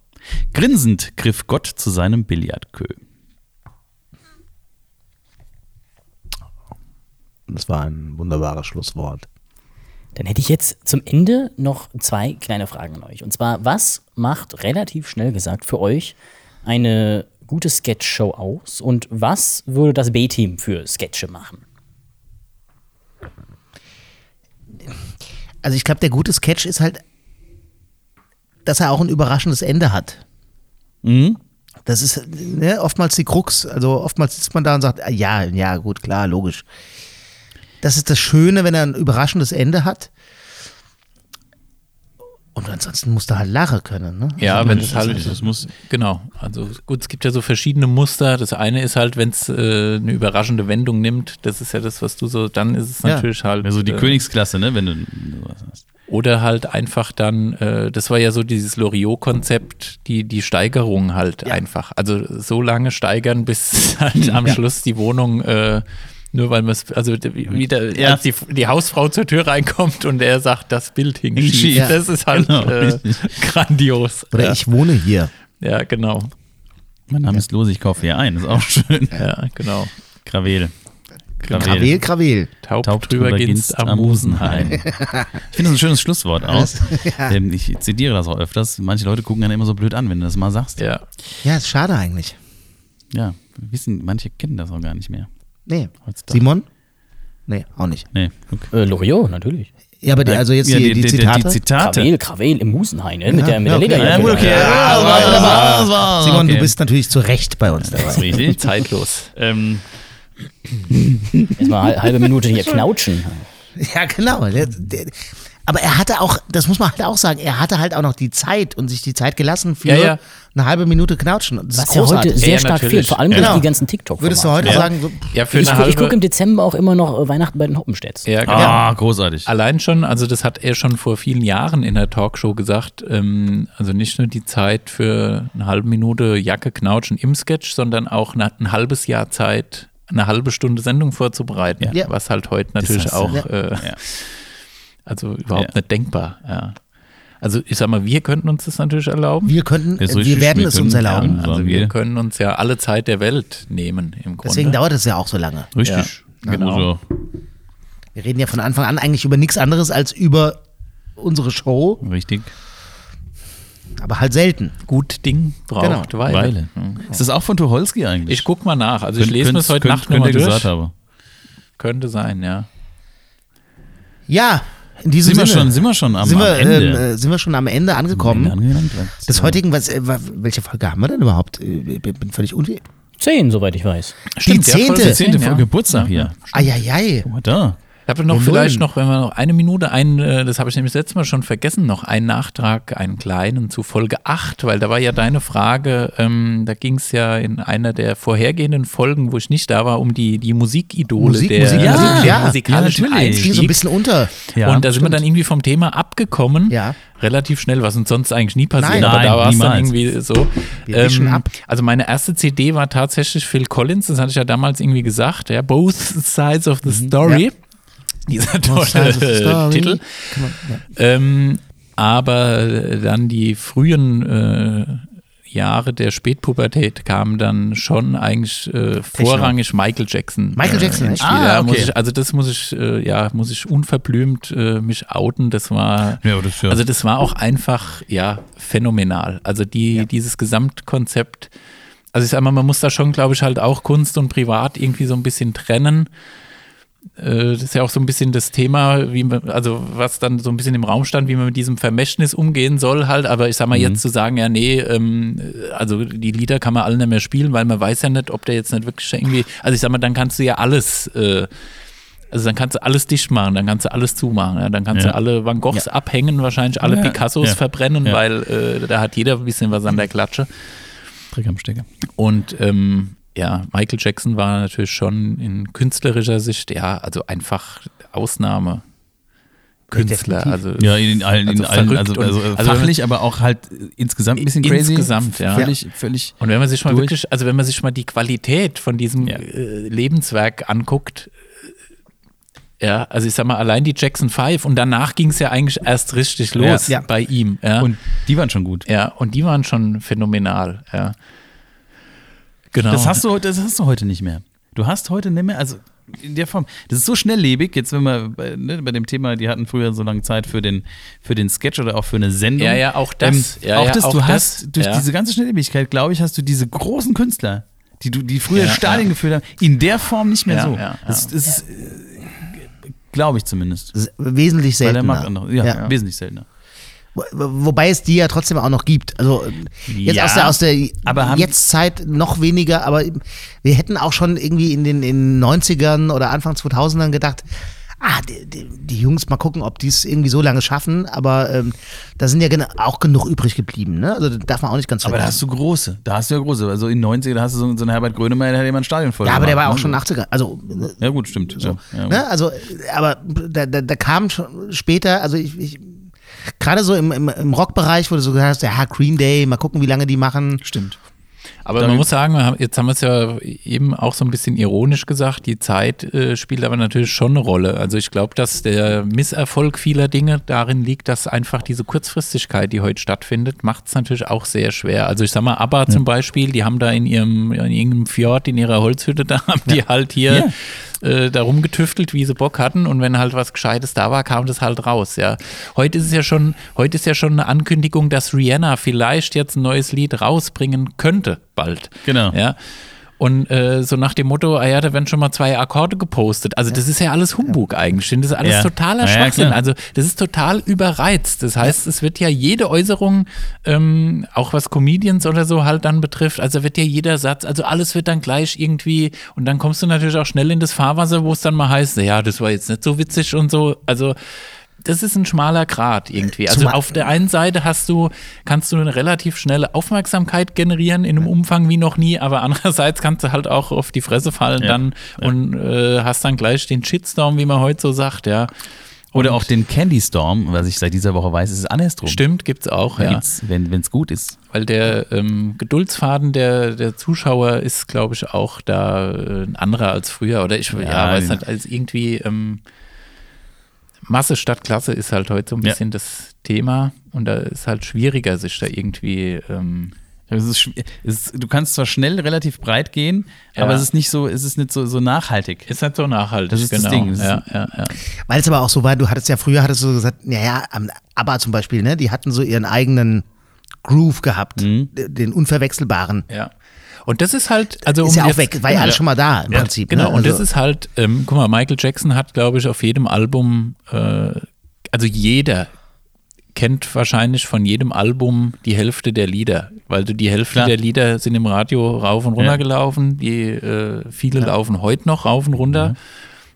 Grinsend griff Gott zu seinem Billardkö. Das war ein wunderbares Schlusswort. Dann hätte ich jetzt zum Ende noch zwei kleine Fragen an euch. Und zwar, was macht relativ schnell gesagt für euch eine gute Sketch-Show aus? Und was würde das B-Team für Sketche machen? Also ich glaube, der gute Sketch ist halt, dass er auch ein überraschendes Ende hat. Mhm. Das ist ne, oftmals die Krux. Also oftmals sitzt man da und sagt, ah, ja, ja, gut, klar, logisch. Das ist das Schöne, wenn er ein überraschendes Ende hat. Und ansonsten musst du halt lachen können. Ne? Ja, wenn es halt, das muss- genau. Also gut, es gibt ja so verschiedene Muster. Das eine ist halt, wenn es äh, eine überraschende Wendung nimmt, das ist ja das, was du so, dann ist es Ja. natürlich halt. Also die äh, Königsklasse, ne? Wenn du sowas hast. Oder halt einfach dann, äh, das war ja so dieses Loriot-Konzept, die, die Steigerung halt einfach. Also so lange steigern, bis halt am Schluss die Wohnung, äh, nur weil man es, also wie- wieder, Ja. als die, die Hausfrau zur Tür reinkommt und er sagt, das Bild hing schief. schief. Das ist halt Genau, äh, grandios. Oder ja. ich wohne hier. ja, genau. Mein Name ist Los, ich kaufe hier ein. Ist auch schön. Ja, genau. Gravel. Krawel, Krawel. Taub, Taub drüber drüber ginst am Musenhain. Ich finde das ein schönes Schlusswort auch. Ähm, Ich zitiere das auch öfters. Manche Leute gucken dann immer so blöd an, wenn du das mal sagst. Ja. Ja, ist schade eigentlich. Ja, wissen, manche kennen das auch gar nicht mehr. Nee. Heutzutage. Simon? Nee, auch nicht. Nee, guck. Äh, Loriot, natürlich. Ja, aber die, also jetzt Ja, die, die, Zitate. Die Zitate. Krawel, Krawel im Musenhain, ne? mit der, mit ja, der okay. Lederjacke. Ja, gut, okay. Ja, Ja, das war- das war- das war- Simon, okay. du bist natürlich zu Recht bei uns Das dabei. ist richtig. Zeitlos. ähm, Erstmal eine halbe Minute hier knautschen. Ja, genau. Aber er hatte auch, das muss man halt auch sagen, er hatte halt auch noch die Zeit und sich die Zeit gelassen für Ja, ja. eine halbe Minute Knautschen. Das Was ist ja heute sehr Ja, stark natürlich. fehlt, vor allem durch Genau. die ganzen tiktok Würdest du heute Ja. sagen, so, Ja, für Ich, eine ich gucke im Dezember auch immer noch äh, Weihnachten bei den Hoppenstädts. ja, genau. ah, großartig. Allein schon, also das hat er schon vor vielen Jahren in der Talkshow gesagt, ähm, also nicht nur die Zeit für eine halbe Minute Jacke knautschen im Sketch, sondern auch eine, ein halbes Jahr Zeit, eine halbe Stunde Sendung vorzubereiten, Ja. was halt heute natürlich hast du. auch, Ja. äh, Ja. Also überhaupt Ja. nicht denkbar. Ja. Also ich sag mal, wir könnten uns das natürlich erlauben. wir könnten, Das ist wir werden wir es uns erlauben. Ja. Also wir wir. können uns ja alle Zeit der Welt nehmen im Grunde. Deswegen dauert es ja auch so lange. Richtig. genau. Also, Wir reden ja von Anfang an eigentlich über nichts anderes als über unsere Show, richtig. aber halt selten. Gut Ding braucht Genau. Weile. Weile. Ist das auch von Tucholsky eigentlich? Ich guck mal nach. Also ich Könnt- lese mir das heute könnt- Nacht nochmal durch. gesagt haben. Könnte sein, ja. Ja, in diesem Sind wir, Sinne. schon, sind wir schon am, sind, wir, am Ende? ähm, äh, sind wir schon am Ende angekommen? Ende? Des heutigen, was, äh, welche Folge haben wir denn überhaupt? Äh, Ich bin völlig unwe... Zehn, soweit ich weiß. Die zehnte. Folge Zehnte ja. Folge Geburtstag hier. Eieiei. Oh, da. Ich habe noch vielleicht noch, wenn wir noch eine Minute, ein, äh, das habe ich nämlich letztes Mal schon vergessen, noch einen Nachtrag, einen kleinen zu Folge 8, weil da war ja deine Frage, ähm, da ging es ja in einer der vorhergehenden Folgen, wo ich nicht da war, um die, die Musikidole Musik, der, Musik, also Musik, den ja. musikalischen Ja, natürlich. Ging so ein bisschen unter. Ja, und da sind wir dann irgendwie vom Thema abgekommen, Ja. relativ schnell, was uns sonst eigentlich nie passiert, Nein. aber Nein, da war es dann irgendwie so. Ab. Also meine erste CD war tatsächlich Phil Collins, das hatte ich ja damals irgendwie gesagt, ja, Both Sides of the Story. Ja. Dieser tolle. Titel. Man- ja. Ähm, aber äh, dann die frühen äh, Jahre der Spätpubertät kamen dann schon eigentlich äh, vorrangig Michael Jackson. Michael äh, Jackson, ins echt? Spiel. Ah, ja, okay. ich, also das muss ich, äh, ja, muss ich unverblümt äh, mich outen. Das war, Ja, das ja- also das war auch einfach, ja, phänomenal. Also die, dieses Gesamtkonzept. Also ich sag mal, man muss da schon, glaube ich, halt auch Kunst und Privat irgendwie so ein bisschen trennen. Äh, Das ist ja auch so ein bisschen das Thema, wie man, also was dann so ein bisschen im Raum stand, wie man mit diesem Vermächtnis umgehen soll halt. Aber ich sag mal, jetzt zu sagen, ja, nee, ähm, also die Lieder kann man alle nicht mehr spielen, weil man weiß ja nicht, ob der jetzt nicht wirklich irgendwie, also ich sag mal, dann kannst du ja alles, äh, also dann kannst du alles dicht machen, dann kannst du alles zumachen, ja, dann kannst Ja. du alle Van Goghs abhängen, wahrscheinlich alle Ja, Picassos ja. verbrennen, Ja. weil äh, da hat jeder ein bisschen was an der Klatsche. Dreck am Stecker. Und ähm, ja, Michael Jackson war natürlich schon in künstlerischer Sicht, ja, also einfach Ausnahme. Künstler, definitiv. also Ja, in allen, in Also allen verrückt also, also, äh, also- fachlich, aber auch halt insgesamt ein bisschen crazy. Insgesamt, ja. Völlig, völlig. Und wenn man sich mal durch. wirklich, also wenn man sich mal die Qualität von diesem Ja. äh, Lebenswerk anguckt, äh, ja, also ich sag mal, allein die Jackson 5 und danach ging es ja eigentlich erst richtig los Ja. bei ihm. Ja. Und die waren schon gut. ja, und die waren schon phänomenal, ja. Genau. Das hast du heute, das hast du heute nicht mehr. Du hast heute nicht mehr, also in der Form. Das ist so schnelllebig. Jetzt, wenn wir bei, ne, bei dem Thema, die hatten früher so lange Zeit für den, für den Sketch oder auch für eine Sendung. Ja, ja, auch das. Ähm, Ja, auch ja, das, auch du das. hast durch Ja. diese ganze Schnelllebigkeit, glaube ich, hast du diese großen Künstler, die du, die früher Ja, Stadien ja. gefüllt haben, in der Form nicht mehr Ja, so. ja, ja. Das, das ist, äh, glaube ich zumindest. Wesentlich Weil der seltener. macht andere, ja, Ja. wesentlich seltener. Wo- Wobei es die ja trotzdem auch noch gibt. Also jetzt Ja, aus der, aus der aber Jetztzeit noch weniger, aber wir hätten auch schon irgendwie in den in 90ern oder Anfang 2000ern gedacht, ah, die, die, die Jungs, mal gucken, ob die es irgendwie so lange schaffen, aber ähm, da sind ja auch genug übrig geblieben, ne? Also das darf man auch nicht ganz Aber da vergessen. hast du große, da hast du ja große. Also in den 90er, da hast du so, so einen Herbert Grönemeyer, der hat immer ein Stadion voll Ja, aber der war auch schon ne? 80er. Also Ja, gut, stimmt. So. Ja, ja, ne? Also, aber da, da, da kam schon später, also ich, ich gerade so im, im, im Rockbereich, wo du so gesagt hast, ja, Green Day, mal gucken, wie lange die machen. Stimmt. Aber Da man muss sagen, jetzt haben wir es ja eben auch so ein bisschen ironisch gesagt, die Zeit äh, spielt aber natürlich schon eine Rolle. Also ich glaube, dass der Misserfolg vieler Dinge darin liegt, dass einfach diese Kurzfristigkeit, die heute stattfindet, macht es natürlich auch sehr schwer. Also ich sag mal, ABBA zum Beispiel, die haben da in ihrem in irgendeinem Fjord, in ihrer Holzhütte, da haben die halt hier äh, da rumgetüftelt, wie sie Bock hatten und wenn halt was Gescheites da war, kam das halt raus, ja. Heute ist es ja schon, heute ist ja schon eine Ankündigung, dass Rihanna vielleicht jetzt ein neues Lied rausbringen könnte, bald. Genau. Ja. Und äh, so nach dem Motto, ah ja, da werden schon mal zwei Akkorde gepostet. Also das ist ja alles Humbug eigentlich. Das ist alles Ja. totaler Ja, ja, Schwachsinn. klar. also das ist total überreizt. Das heißt, es wird ja jede Äußerung, ähm, auch was Comedians oder so halt dann betrifft, also wird ja jeder Satz, also alles wird dann gleich irgendwie und dann kommst du natürlich auch schnell in das Fahrwasser, wo es dann mal heißt, ja, das war jetzt nicht so witzig und so. Also das ist ein schmaler Grat irgendwie. Also Zumal- auf der einen Seite hast du, kannst du eine relativ schnelle Aufmerksamkeit generieren in einem Umfang wie noch nie, aber andererseits kannst du halt auch auf die Fresse fallen Ja, dann ja. und äh, hast dann gleich den Shitstorm, wie man heute so sagt, ja. Oder Und- auch den Candy Storm, was ich seit dieser Woche weiß, ist es andersrum. Stimmt, gibt's auch, ja. gibt's, wenn es gut ist. Weil der ähm, Geduldsfaden der, der Zuschauer ist, glaube ich, auch da äh, ein anderer als früher. Oder ich ja, Ja, weiß nicht, als irgendwie ähm, Masse statt Klasse ist halt heute so ein Ja. bisschen das Thema. Und da ist halt schwieriger, sich da irgendwie. Ähm, Es ist, ist, du kannst zwar schnell relativ breit gehen, Ja. aber es ist nicht so, es ist nicht so, so nachhaltig. ist nicht so nachhaltig. Das ist das genau. Ding. Das ist- ja, ja, ja. Weil es aber auch so war, du hattest ja früher, hattest du gesagt, naja, am ABBA zum Beispiel, ne, die hatten so ihren eigenen Groove gehabt, Mhm. den unverwechselbaren. Ja. Und das ist halt, also Ist ja auch jetzt- weg, war ja alles schon mal da im Ja, Prinzip. Genau, ne? und das Also- ist halt, ähm, guck mal, Michael Jackson hat, glaube ich, auf jedem Album, äh, also jeder kennt wahrscheinlich von jedem Album die Hälfte der Lieder, weil du die Hälfte Klar. der Lieder sind im Radio rauf und runter Ja. gelaufen, die äh, viele laufen heute noch rauf und runter.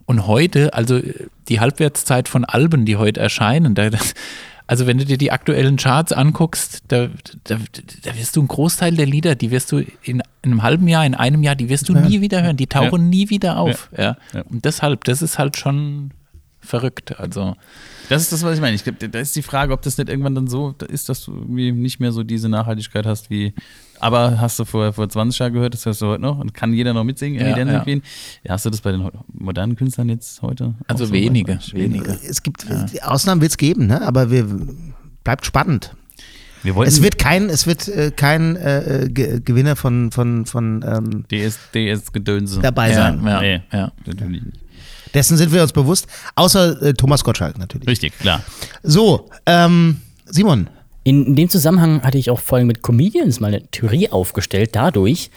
Und heute, also äh, die Halbwertszeit von Alben, die heute erscheinen, da, das, also wenn du dir die aktuellen Charts anguckst, da, da, da wirst du einen Großteil der Lieder, die wirst du in, in einem halben Jahr, in einem Jahr, die wirst du nie wieder hören, die tauchen nie wieder auf. Ja. Ja. Und deshalb, das ist halt schon verrückt. Also Das ist das, was ich meine. Ich glaube, da ist die Frage, ob das nicht irgendwann dann so ist, dass du irgendwie nicht mehr so diese Nachhaltigkeit hast wie. Aber hast du vor, vor 20 Jahren gehört, das hörst du heute noch und kann jeder noch mitsingen, Ja, ja. Ja, hast du das bei den modernen Künstlern jetzt heute? Also so? wenige, wenige. Es gibt, Ausnahmen wird es geben, ne? aber wir, bleibt spannend. Wir wollten Es wird kein, es wird äh, kein äh, äh, Ge- Gewinner von, von, von ähm, DS, DS-Gedönse. dabei ja, sein. ja, Nee. ja. Natürlich nicht. Dessen sind wir uns bewusst, außer äh, Thomas Gottschalk natürlich. Richtig, klar. So, ähm, Simon, In dem Zusammenhang hatte ich auch vor allem mit Comedians mal eine Theorie aufgestellt, dadurch,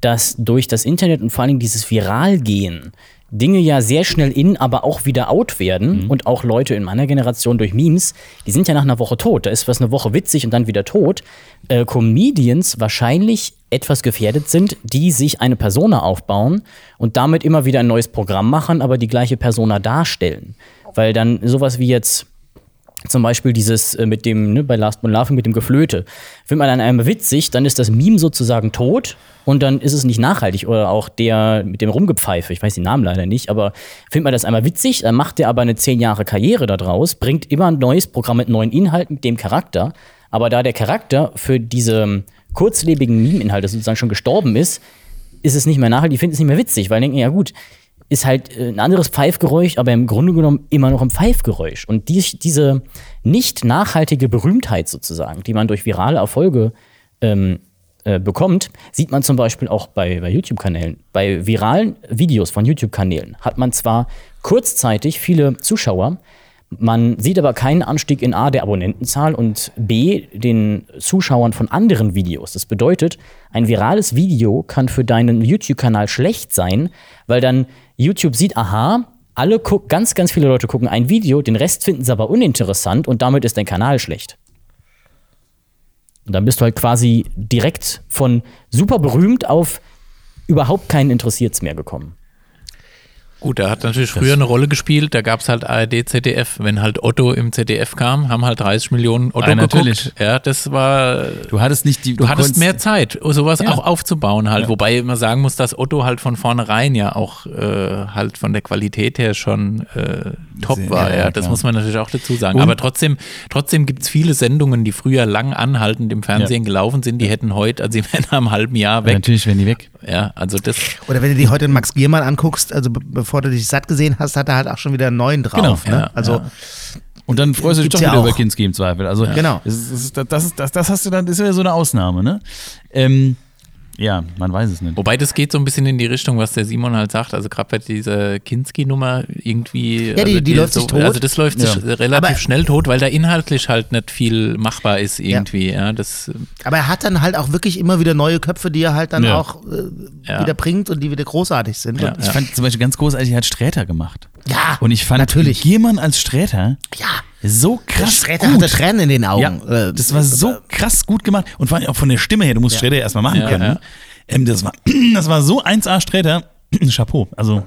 dass durch das Internet und vor allem dieses Viralgehen Dinge ja sehr schnell in, aber auch wieder out werden und auch Leute in meiner Generation durch Memes, die sind ja nach einer Woche tot. Da ist was eine Woche witzig und dann wieder tot. Äh, Comedians wahrscheinlich etwas gefährdet sind, die sich eine Persona aufbauen und damit immer wieder ein neues Programm machen, aber die gleiche Persona darstellen. Weil dann sowas wie jetzt zum Beispiel dieses äh, mit dem, ne, bei Last One Laughing mit dem Geflöte. Findet man dann einmal witzig, dann ist das Meme sozusagen tot und dann ist es nicht nachhaltig. Oder auch der mit dem Rumgepfeife, ich weiß den Namen leider nicht, aber findet man das einmal witzig, dann macht der aber eine zehn Jahre Karriere daraus, bringt immer ein neues Programm mit neuen Inhalten, mit dem Charakter. Aber da der Charakter für diese ähm, kurzlebigen Meme-Inhalte sozusagen schon gestorben ist, ist es nicht mehr nachhaltig, die finden es nicht mehr witzig, weil die denken, ja gut, ist halt äh, ein anderes Pfeifgeräusch, aber im Grunde genommen immer noch ein Pfeifgeräusch. Und die, diese nicht nachhaltige Berühmtheit sozusagen, die man durch virale Erfolge ähm, äh, bekommt, sieht man zum Beispiel auch bei, bei YouTube-Kanälen. Bei viralen Videos von YouTube-Kanälen hat man zwar kurzzeitig viele Zuschauer, man sieht aber keinen Anstieg in A der Abonnentenzahl und B den Zuschauern von anderen Videos. Das bedeutet, ein virales Video kann für deinen YouTube-Kanal schlecht sein, weil dann YouTube sieht, aha, alle guck, ganz, ganz viele Leute gucken ein Video, den Rest finden sie aber uninteressant und damit ist dein Kanal schlecht. Und dann bist du halt quasi direkt von super berühmt auf überhaupt keinen interessiert's mehr gekommen. Gut, da hat natürlich früher eine Rolle gespielt, da gab es halt ARD, ZDF. Wenn halt Otto im ZDF kam, haben halt 30 Millionen Otto Ah, geguckt. natürlich. Ja, das war, Du hattest nicht die. du hattest konntest- mehr Zeit, sowas Ja. auch aufzubauen halt. Wobei man sagen muss, dass Otto halt von vornherein ja auch äh, halt von der Qualität her schon äh, top Sehr- war. ja, Ja, ja, das muss man natürlich auch dazu sagen. Und- Aber trotzdem, trotzdem gibt es viele Sendungen, die früher lang anhaltend im Fernsehen gelaufen sind, die hätten heute, also die wären einem halben Jahr Ja, weg. natürlich werden die weg. Ja, also das, oder wenn du dir heute den Max Giermann anguckst, also be bevor du dich satt gesehen hast, hat er halt auch schon wieder einen neuen drauf. Genau, ne? ja, also ja. Und dann freust du dich doch ja wieder auch. über Kinski im Zweifel. Also, Genau. Das, ist, das, ist, das, ist, das, das hast du dann, das ist ja so eine Ausnahme, ne? Ähm, ja, man weiß es nicht. Wobei das geht so ein bisschen in die Richtung, was der Simon halt sagt. Also gerade bei dieser Kinski-Nummer irgendwie. Ja, die- also die läuft sich tot. Also das läuft Ja. sich relativ Aber- schnell tot, weil da inhaltlich halt nicht viel machbar ist irgendwie. Ja, das, Aber er hat dann halt auch wirklich immer wieder neue Köpfe, die er halt dann Ja. auch äh, Ja. wieder bringt und die wieder großartig sind. Ja, Ich fand zum Beispiel ganz großartig, er hat Sträter gemacht. Ja, Und ich fand natürlich. Giermann als Sträter Ja, so der krass Sträter gut. hatte Tränen in den Augen. Ja, Äh, das war so krass gut gemacht und vor allem auch von der Stimme her, du musst Sträter erstmal machen Ja, können. ja. Ähm, das, war, das war so 1A Sträter, Chapeau. Also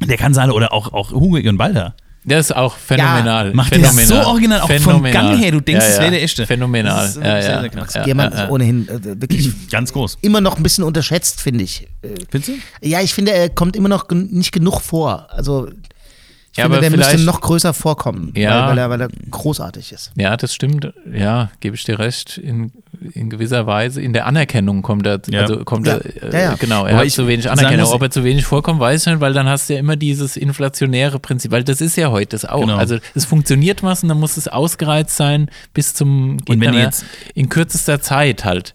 der kann oder auch, auch Hugo und Balder. der ist auch phänomenal. Macht der phänomenal. so original, auch vom Phänomenal. Gang her, du denkst, ja, es ja. wäre der echte. Phänomenal. Das ist, äh, ja, sehr, ja. sehr krass. Ja, Giermann ja, ja. ist ohnehin äh, wirklich Ganz groß. immer noch ein bisschen unterschätzt, finde ich. Äh, Findest du? Ja, ich finde, er kommt immer noch gen nicht genug vor. Also, ich Ja, finde, aber der müsste vielleicht- noch größer vorkommen, Ja. weil, weil, er, weil er großartig ist. Ja, das stimmt. Ja, gebe ich dir recht. In, in gewisser Weise. In der Anerkennung kommt er, Ja. also kommt Ja. er, äh, Ja, ja. genau, er Wobei hat ich zu wenig Anerkennung. muss- Ob er zu wenig vorkommt, weiß ich nicht, weil dann hast du ja immer dieses inflationäre Prinzip, weil das ist ja heute das auch. Genau. Also es funktioniert was und dann muss es ausgereizt sein bis zum jetzt- in kürzester Zeit halt.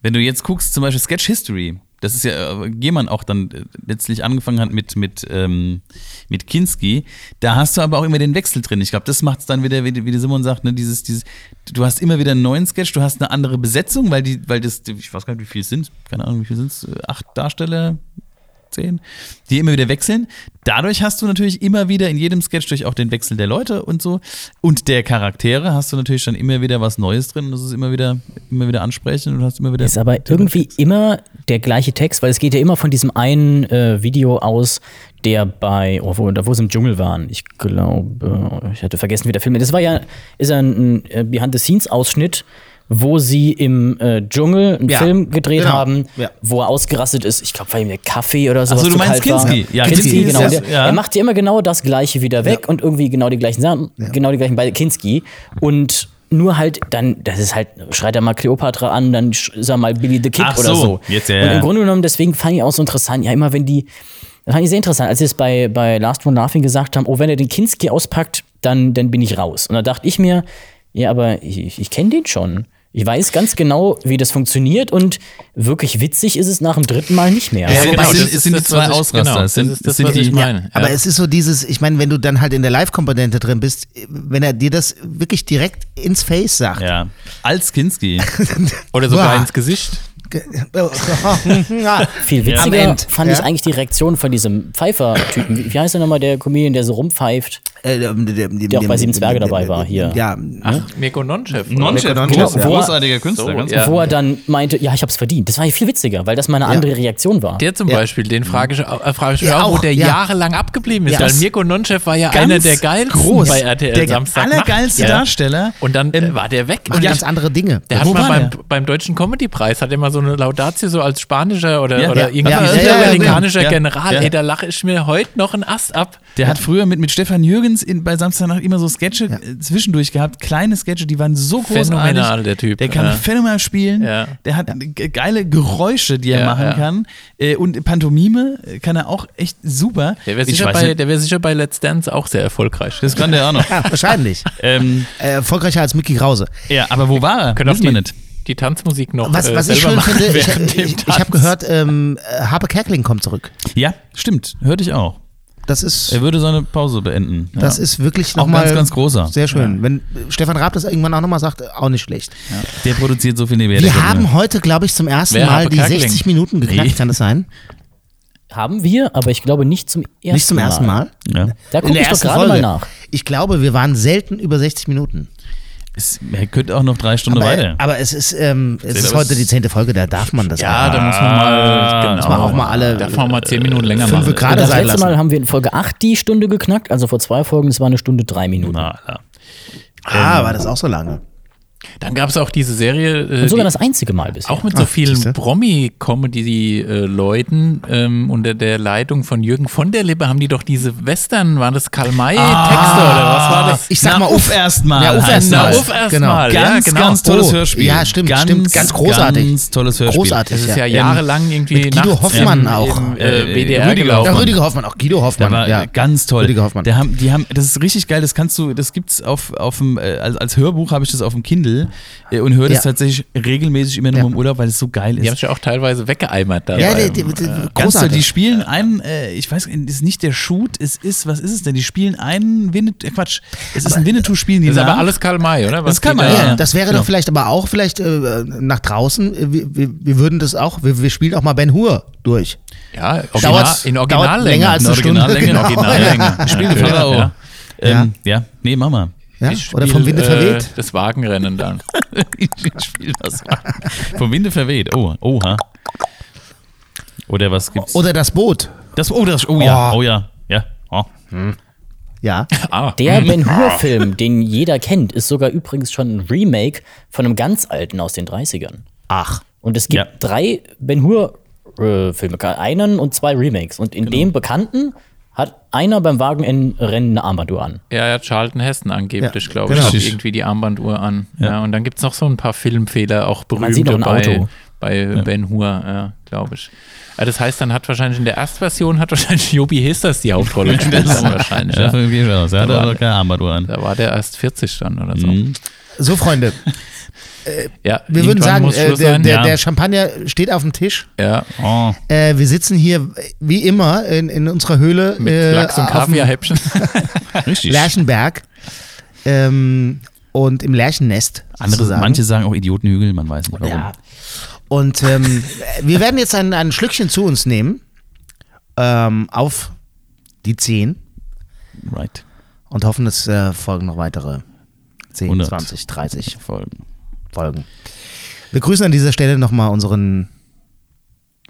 Wenn du jetzt guckst, zum Beispiel Sketch History, Das ist ja, äh, jemand auch dann äh, letztlich angefangen hat mit, mit, ähm, mit Kinski. Da hast du aber auch immer den Wechsel drin. Ich glaube, das macht es dann wieder, wie, wie Simon sagt, ne, dieses, dieses, du hast immer wieder einen neuen Sketch, du hast eine andere Besetzung, weil die, weil das, ich weiß gar nicht, wie viel es sind, keine Ahnung, wie viel sind es, acht Darsteller, zehn, die immer wieder wechseln. Dadurch hast du natürlich immer wieder in jedem Sketch durch auch den Wechsel der Leute und so und der Charaktere hast du natürlich dann immer wieder was Neues drin. Das ist immer wieder, immer wieder ansprechend und hast immer wieder. Ist aber irgendwie immer der gleiche Text, weil es geht ja immer von diesem einen äh, Video aus, der bei, oh, wo, da wo sie im Dschungel waren. Ich glaube, ich hatte vergessen, wie der Film ist. Das war ja, ist ein, ein äh, Behind-the-Scenes-Ausschnitt, wo sie im äh, Dschungel einen Ja, Film gedreht genau. haben, Ja. wo er ausgerastet ist. Ich glaube, war ihm der Kaffee oder so. Ach so, du meinst Kinski. Ja, Ja, Kinski, Kinski genau. das, Der, ja. Er macht ja immer genau das Gleiche wieder weg und irgendwie genau die gleichen Sachen, genau die gleichen bei Kinski. Und nur halt dann, das ist halt, schreit er mal Cleopatra an, dann ist er mal Billy the Kid Ach oder so, so. jetzt, ja, und im Grunde genommen, deswegen fand ich auch so interessant, ja, immer wenn die, das fand ich sehr interessant, als sie es bei, bei Last One Laughing gesagt haben, oh, wenn er den Kinski auspackt, dann, dann bin ich raus. Und da dachte ich mir, ja, aber ich, ich kenne den schon. Ich weiß ganz genau, wie das funktioniert und wirklich witzig ist es nach dem dritten Mal nicht mehr. Ja, Ja, genau, das es sind- es sind die das, zwei was ich- Ausraster. Genau, sind- das ist das, sind was die- ich Ja, meine. Aber ja. es ist so dieses, ich meine, wenn du dann halt in der Live-Komponente drin bist, wenn er dir das wirklich direkt ins Face sagt. ja, als Kinski. Oder sogar ins Gesicht. Viel witziger fand ich eigentlich die Reaktion von diesem Pfeifer-Typen. Wie wie heißt der nochmal, der Comedian, der so rumpfeift? Äh, der, der, Der auch bei Sieben Zwerge dabei war, hier. Ja, Ach, Mirko Nonchef. oder? Nonchef, Nonchef, groß- ja. großartiger Künstler. So, ganz ja. Wo er dann meinte, ja, ich hab's verdient. Das war ja viel witziger, weil das mal eine andere Reaktion war. Der zum Ja. Beispiel, den frage ich, auch- äh, frage ich Ja, auch, wo der ja. jahrelang abgeblieben ist. Ja, weil Mirko Nonchef war ja einer der geilsten groß. bei RTL Der Samstag. allergeilste Darsteller. Und dann Ähm, äh, war der weg. Und ganz andere Dinge. der hat mal beim, der? beim Deutschen Comedy-Preis, hat er mal so eine Laudatio so als spanischer oder, irgendwie südamerikanischer. General. Ey, da lache ich mir heute noch einen Ast ab. Der hat früher mit, mit Stefan Jürgens in, bei Samstagnacht immer so Sketche äh, zwischendurch gehabt, kleine Sketche, die waren so großartig. Phänomenal, der Typ. Der kann Ja. phänomenal spielen. Ja. Der hat ge- geile Geräusche, die er Ja, machen ja. kann. Äh, und Pantomime äh, kann er auch echt super. Der wäre Ich sicher, bei, der wär sicher bei Let's Dance auch sehr erfolgreich. Das kann der auch noch. Ja, wahrscheinlich. ähm, äh, erfolgreicher als Mickey Krause. ja, aber wo war er? Können Wissen wir die, nicht. die Tanzmusik noch Was, äh, was ich selber schön finde, ich, während dem ich, ich habe gehört, ähm, äh, Harpe Kerkeling kommt zurück. Ja, stimmt. Hörte ich auch. Das ist, Er würde seine Pause beenden. Ja. das ist wirklich Auch nochmal ganz, ganz großer. Sehr schön. Wenn äh, Stefan Raab das irgendwann auch nochmal sagt, auch nicht schlecht. Der produziert so viel nebenher. Wir haben Junge. heute, glaube ich, zum ersten Wer, Mal die Kerkeling? 60 Minuten geknackt, Nee. kann das sein? Haben wir, aber ich glaube nicht zum ersten Mal. Nicht zum ersten Mal? Ja. Da gucke ich doch gerade Folge. mal nach. Ich glaube, wir waren selten über 60 Minuten. Es, er könnte auch noch drei Stunden Aber, weiter. aber es ist, ähm, es ist heute die zehnte Folge, da darf man das Ja, auch. da muss man mal, genau, muss man auch mal alle- Darf man mal zehn Minuten länger fünf machen. Gerade das letzte lassen. Mal haben wir in Folge 8 die Stunde geknackt, also vor zwei Folgen, das war eine Stunde drei Minuten. Na, na. Ah, war das auch so lange? Dann gab es auch diese Serie, äh, Und sogar die, das einzige Mal bisher. auch mit so Ach, siehste. vielen Promi-Comedy-Leuten ähm, unter der Leitung von Jürgen von der Lippe haben die doch diese Western, waren das Karl-May-Texte oder was war das? Ich sag Na, mal uff erstmal. Ja, uff erstmal. Uff erst Genau. mal. Ganz, ja, genau. ganz tolles Oh, Hörspiel. ja, stimmt, ganz, stimmt, ganz großartig. Ganz tolles Hörspiel. Großartig. Das ist Ja. ja jahrelang irgendwie Mit Guido nachts Hoffmann im, auch. im Äh, äh, WDR Rüdiger gelaufen. Ja, Hoffmann. Rüdiger Hoffmann, auch Guido Hoffmann. war ja. äh, ganz toll. Rüdiger Hoffmann. Der haben, die haben, das ist richtig geil. Das kannst du, das gibt's auf, auf dem, äh, als, als Hörbuch habe ich das auf dem Kindle äh, und höre das Ja. tatsächlich regelmäßig immer nur Ja. im Urlaub, weil es so geil Die haben ist. sich ja auch teilweise weggeeimert da. Ja, beim, die, die, die, äh, großartig. Die spielen einen, äh, ich weiß, es ist nicht der Shoot, es ist, was ist es denn? Die spielen einen Winnetou, äh, Quatsch, es ist ein Winnetou, spielen die Das ist aber nach. alles Karl May, oder? Das ist Karl May, ja. Das wäre Genau. doch vielleicht aber auch vielleicht äh, nach draußen. Wir, wir, wir würden das auch, wir, wir spielen auch mal Ben Hur durch. Ja, original, Dauert's- in dauert Originallänge. länger als In eine Stunde. Originallänge, in Genau. Originallänge. Ja. Spielen die Ja. Ähm, ja, nee, Mama. Ja? Ich Oder spiel, vom Winde verweht. Äh, das Wagenrennen dann. ich spiel das. Vom Winde verweht. Oh, oha. Oder was gibt's? Oder das Boot. Das, oh, das, oh ja, Oh. oh ja, ja. Oh. Ja. Ah, Der Ben Hur-Film, den jeder kennt, ist sogar übrigens schon ein Remake von einem ganz alten aus den 30ern. Ach. Und es gibt Ja. drei Ben Hur-Filme, einen und zwei Remakes. Und in dem bekannten hat einer beim Wagenrennen eine Armbanduhr an. ja, er hat Charlton Heston angeblich, Ja, glaube genau. ich, hat irgendwie die Armbanduhr an. Ja. und dann gibt es noch so ein paar Filmfehler, auch berühmte bei, Auto. bei Ben Hur, ja, glaube ich. Ja, das heißt, dann hat wahrscheinlich in der Erstversion hat wahrscheinlich Jobi Hesters die Hauptrolle gespielt. wahrscheinlich, Ja, ja. das. Er hat Da war- aber keine Armbanduhr an. Da war der erst 40 dann oder so. Mhm. So, Freunde. Ja, Wir würden sagen, äh, der, der, ja. der Champagner steht auf dem Tisch. ja. Oh, Äh, wir sitzen hier wie immer in, in unserer Höhle Mit äh, Lachs und Kaviarhäppchen. richtig. Lerchenberg ähm, und im Lerchennest. Andere, sozusagen. manche sagen auch Idiotenhügel, man weiß nicht warum. Ja. Und ähm, wir werden jetzt ein, ein Schlückchen zu uns nehmen ähm, auf die 10 Right. und hoffen, es äh, folgen noch weitere 10, 100. 20, 30 Folgen. Folgen. Wir grüßen an dieser Stelle nochmal unseren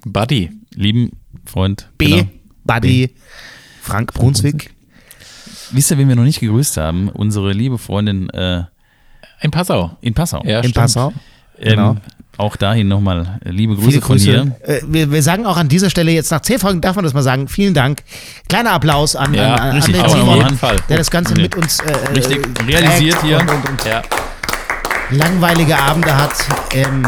Buddy. Lieben Freund. B. genau. Buddy Frank Brunswick. Wisst ihr, wen wir noch nicht gegrüßt haben? Unsere liebe Freundin äh, In Passau. in Passau. Ja, in stimmt. Passau. Ähm, genau. Auch dahin nochmal äh, liebe Grüße, Viele von Grüße. hier. Äh, wir, wir sagen auch an dieser Stelle jetzt nach 10 Folgen, darf man das mal sagen, vielen Dank. Kleiner Applaus an, Ja, an, an, richtig. an den Fall. der das Ganze mit uns äh, Richtig äh, realisiert hier. Und, und, und Ja. Langweilige Abende hat. Ähm,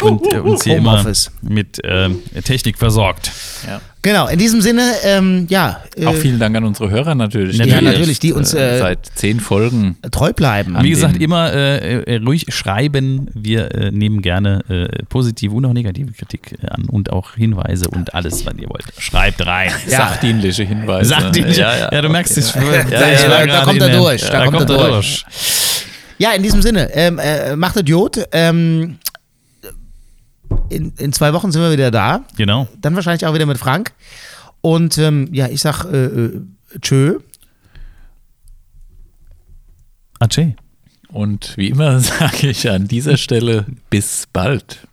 Und äh, uns hier immer Homeoffice. mit ähm, Technik versorgt. ja. genau, in diesem Sinne, ähm, ja, äh, Auch vielen Dank an unsere Hörer natürlich. Ja, natürlich, die uns, äh, seit zehn Folgen. treu bleiben. Wie gesagt, immer äh, äh, ruhig schreiben. Wir äh, nehmen gerne äh, positive und auch negative Kritik äh, an und auch Hinweise und alles, was ihr wollt. Schreibt rein. Sachdienliche Hinweise. Sachdienliche. Ja, ja. ja, du merkst es. ja, ja, da kommt er durch, Da, kommt er durch. Ja, in diesem Sinne, ähm, äh, macht Idiot. Ähm, in, in zwei Wochen sind wir wieder da. Genau. Dann wahrscheinlich auch wieder mit Frank. Und ähm, ja, ich sag äh, äh, tschö. Ache. Und wie immer sage ich an dieser Stelle bis bald.